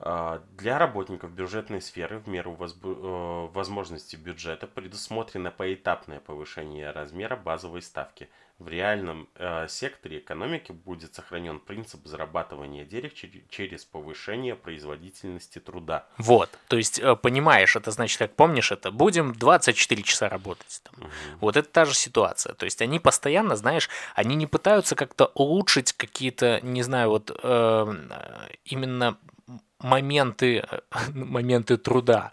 C: А, Для работников бюджетной сферы в меру возбу- э, возможности бюджета предусмотрено поэтапное повышение размера базовой ставки. В реальном э, секторе экономики будет сохранен принцип зарабатывания денег чер- через повышение производительности труда.
B: Вот, то есть, э, понимаешь, это значит, как помнишь это, будем 24 часа работать. там. Вот это та же ситуация. То есть они постоянно, знаешь, они не пытаются как-то улучшить какие-то, не знаю, вот э, именно моменты, моменты труда,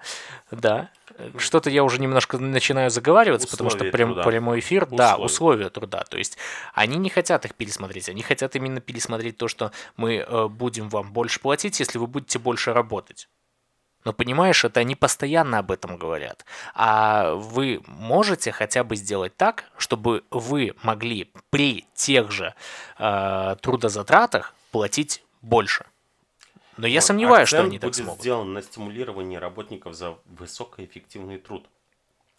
B: да. Что-то я уже немножко начинаю заговариваться, потому что
C: Условия
B: прям,
C: труда.
B: прямой эфир, да,
C: Условия.
B: условия труда. То есть они не хотят их пересмотреть, они хотят именно пересмотреть то, что мы э, будем вам больше платить, если вы будете больше работать. Но понимаешь, это они постоянно об этом говорят. А вы можете хотя бы сделать так, чтобы вы могли при тех же э, трудозатратах платить больше. Но я
C: Вот.
B: сомневаюсь, что
C: Акцент
B: они так
C: будет
B: смогут.
C: сделан на стимулировании работников за высокоэффективный труд.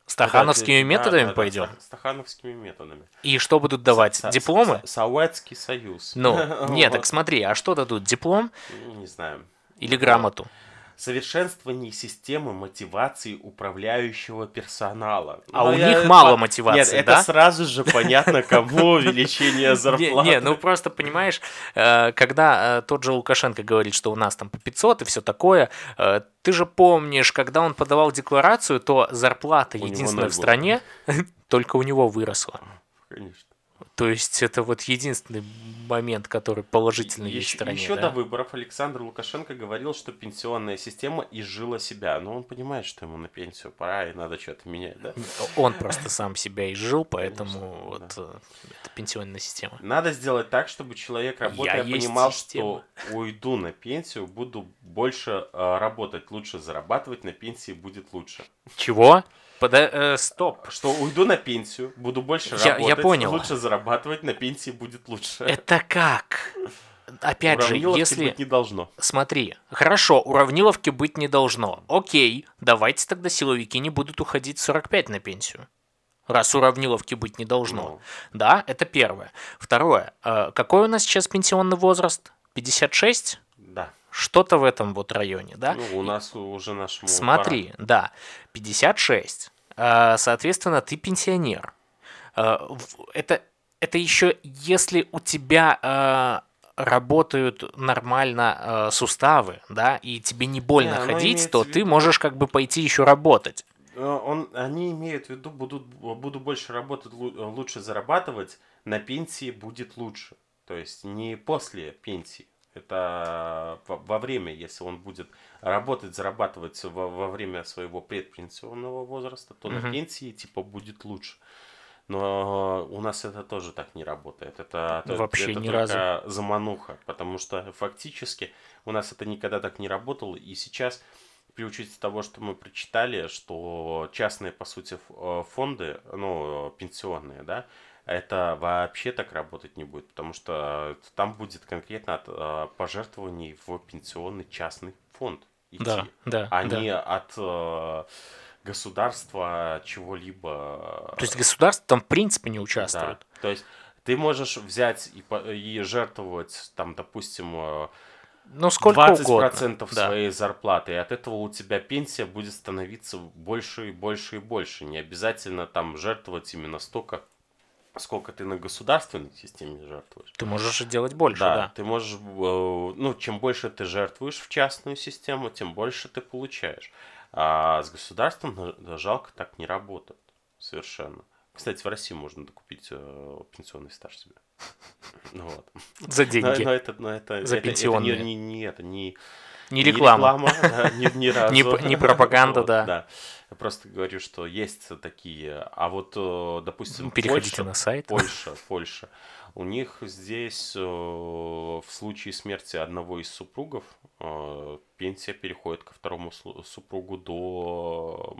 B: Стахановскими
C: Да,
B: методами
C: да, да,
B: пойдем.
C: стах- Стахановскими методами.
B: И что будут давать?
C: Со-
B: Дипломы?
C: Со- Советский Союз.
B: Ну, нет, так смотри, а что дадут? Диплом
C: Не знаю.
B: или грамоту?
C: Совершенствование системы мотивации управляющего персонала.
B: А
C: Ну,
B: у
C: я-
B: них мало мотивации,
C: Нет, это
B: да?
C: сразу же понятно, кому увеличение зарплаты.
B: не, ну просто понимаешь, э, когда э, тот же Лукашенко говорит, что у нас там по 500 и все такое, э, ты же помнишь, когда он подавал декларацию, то зарплата единственная в стране только у него выросла.
C: Конечно.
B: То есть это вот единственный момент, который положительный есть в стране.
C: еще
B: да?
C: до выборов Александр Лукашенко говорил, что пенсионная система изжила себя. Но он понимает, что ему на пенсию пора и надо что-то менять, да?
B: Он просто сам себя изжил, поэтому вот э, это пенсионная система.
C: Надо сделать так, чтобы человек, работая, понимал, что уйду на пенсию, буду больше э, работать, лучше зарабатывать, на пенсии будет лучше.
B: Чего? Пода- э, стоп.
C: Что уйду на пенсию, буду больше
B: Я- я
C: работать,
B: понял.
C: лучше зарабатывать, на пенсии будет лучше.
B: Это как? Опять же, если...
C: быть не должно.
B: Смотри, хорошо, уравниловки быть не должно. Окей, давайте тогда силовики не будут уходить в 45 на пенсию. Раз уравниловки быть не должно.
C: Ну.
B: Да, это первое. Второе. э, какой у нас сейчас пенсионный возраст? 56? Что-то в этом вот районе, да?
C: Ну, у нас уже нашему
B: Смотри, да, 56. Э, Соответственно, ты пенсионер. Э, Это, это еще если у тебя э, работают нормально э, суставы, да, и тебе не больно
C: Не,
B: ходить, то ты
C: виду-
B: можешь как бы пойти еще работать.
C: Он, они имеют в виду, будут, буду больше работать, лу- лучше зарабатывать, на пенсии будет лучше. То есть не после пенсии. Это во, во время, если он будет работать, зарабатывать во, во время своего предпенсионного возраста, то на
B: Мгм.
C: пенсии типа будет лучше. Но у нас это тоже так не работает. Это,
B: Вообще
C: это
B: ни
C: только замануха, потому что фактически у нас это никогда так не работало, и сейчас при учете того, что мы прочитали, что частные, по сути, э, фонды, ну, пенсионные, да, это вообще так работать не будет, потому что там будет конкретно от э, пожертвований в пенсионный частный фонд идти,
B: Да, да,
C: а
B: да.
C: не от э, государства чего-либо.
B: То есть государство там в принципе не
C: Да,
B: участвует.
C: то есть ты можешь взять и, и жертвовать, там, допустим, э,
B: Ну, сколько
C: 20%
B: угодно. Да.
C: своей зарплаты, и от этого у тебя пенсия будет становиться больше и больше и больше. Не обязательно там жертвовать именно столько, сколько ты на государственной системе жертвуешь.
B: Ты можешь делать больше,
C: Да,
B: да.
C: ты можешь, э, ну, чем больше ты жертвуешь в частную систему, тем больше ты получаешь. А с государством жалко так не работает совершенно. Кстати, в России можно докупить э, пенсионный стаж себе. Ну вот.
B: За
C: Но,
B: деньги.
C: но это, но это,
B: За
C: это- это
B: пенсионные.
C: не, не, не это, не,
B: Не реклама.
C: да, ни, ни разу.
B: Не п- не пропаганда,
C: Вот,
B: да.
C: Я просто говорю, что есть такие. А вот, э, допустим,
B: Переходите
C: Польша,
B: на сайт.
C: Польша, Польша. У них здесь э, в случае смерти одного из супругов э, пенсия переходит ко второму супругу до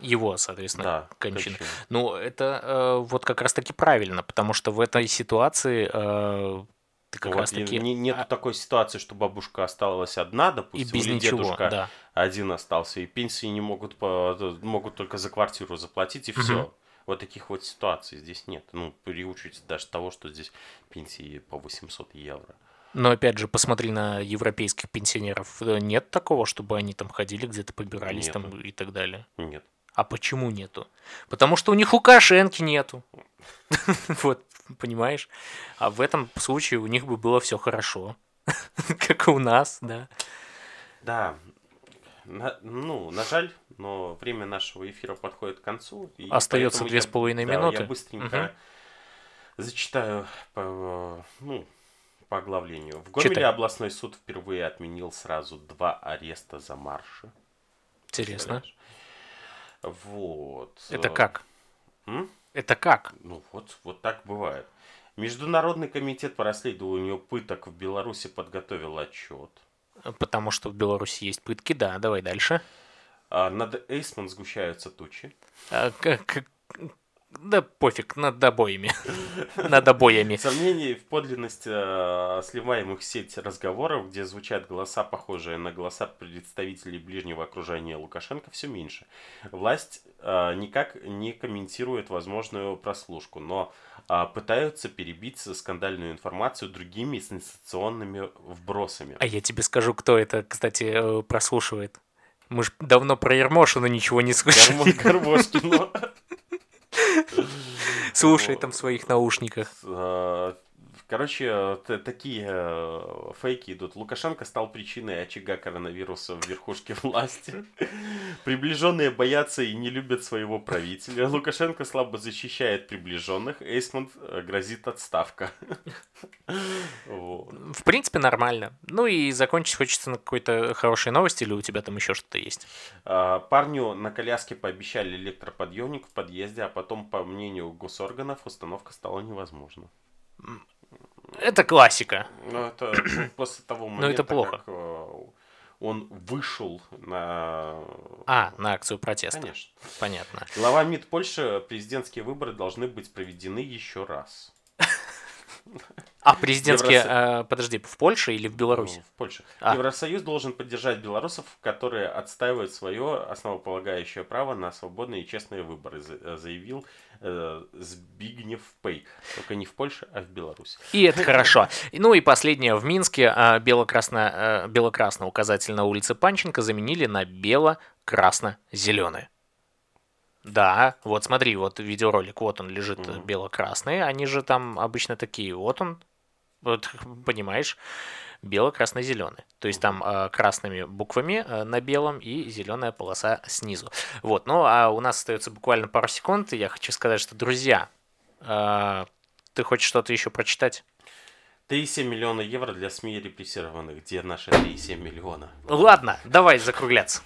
B: Его, соответственно,
C: да,
B: кончины.
C: кончины.
B: Ну, это э, вот как раз-таки правильно, потому что в этой ситуации э, ты как
C: Вот,
B: раз-таки...
C: и не- нету
B: а,
C: такой ситуации, что бабушка осталась одна,
B: и
C: допустим,
B: без
C: или
B: ничего,
C: дедушка
B: да.
C: один остался, и пенсии не могут, по- могут только за квартиру заплатить, и все. Вот таких вот ситуаций здесь нет. Ну, при учете даже того, что здесь пенсии по 800 евро.
B: Но опять же, посмотри на европейских пенсионеров. Э, Нет такого, чтобы они там ходили, где-то побирались
C: Нету.
B: там и так далее.
C: Нет.
B: А почему нету? Потому что у них Лукашенки нету. Вот, понимаешь? А в этом случае у них бы было все хорошо. Как и у нас, да.
C: Да. На- ну, на жаль, но время нашего эфира подходит к концу. и
B: Остается две с половиной
C: да,
B: минуты.
C: Я быстренько зачитаю по, ну, по оглавлению. В Гомеле
B: Читай.
C: областной суд впервые отменил сразу два ареста за марши.
B: Интересно.
C: Представляешь? Вот.
B: Это как?
C: м?
B: Это как?
C: Ну вот, вот так бывает. Международный комитет по расследованию пыток в Беларуси подготовил отчет.
B: Потому что в Беларуси есть пытки, да, давай дальше.
C: А над Эйсман сгущаются тучи.
B: А, к- к- Да пофиг, над обоями. Над обоями.
C: Сомнений в подлинности э, сливаемых в сеть разговоров, где звучат голоса, похожие на голоса представителей ближнего окружения Лукашенко, все меньше. Власть э, никак не комментирует возможную прослушку, но э, пытаются перебить скандальную информацию другими сенсационными вбросами.
B: А я тебе скажу, кто это, кстати, э, прослушивает. Мы ж давно про Ермошина ничего не слышали.
C: Гармо- Гармошкину.
B: Слушай там в своих наушниках.
C: Э, Короче, т- такие э, фейки идут. Лукашенко стал причиной очага коронавируса в верхушке власти. Приближенные боятся и не любят своего правителя. Лукашенко слабо защищает приближенных. Эйсмонт э, грозит отставка.
B: В принципе, нормально. Ну и закончить хочется на какой-то хорошей новости, или у тебя там еще что-то есть?
C: А, Парню на коляске пообещали электроподъемник в подъезде, а потом, по мнению госорганов, установка стала невозможна.
B: Это классика.
C: Ну, это после того момента,
B: это плохо.
C: как э, он вышел на...
B: А, на акцию протеста.
C: Конечно.
B: Понятно.
C: Глава МИД Польши, президентские выборы должны быть проведены еще раз.
B: А президентские,
C: Евросо-
B: э, подожди, в Польше или в Беларуси?
C: Ну, В Польше.
B: А.
C: Евросоюз должен поддержать белорусов, которые отстаивают свое основополагающее право на свободные и честные выборы, э, заявил э, Збигнев Пей. Только не в Польше, а в Беларуси.
B: И это хорошо. Ну и последнее. В Минске а, бело-красно, э, на улице Панченко заменили на бело-красно-зеленый. Да, вот смотри, вот видеоролик, вот он лежит
C: Мгм.
B: бело-красный, они же там обычно такие, вот он, вот понимаешь, бело-красно-зеленый. То есть там э, красными буквами э, на белом и зеленая полоса снизу. Вот, ну а у нас остается буквально пару секунд, и я хочу сказать, что, друзья, э, ты хочешь что-то еще прочитать?
C: 3,7 миллиона евро для СМИ репрессированных. Где наши 3,7 миллиона?
B: Ладно, давай закругляться.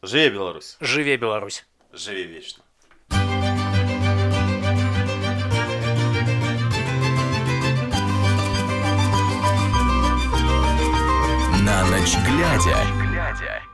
C: Живи Беларусь!
B: Живи Беларусь
C: живи вечно.
D: На ночь глядя.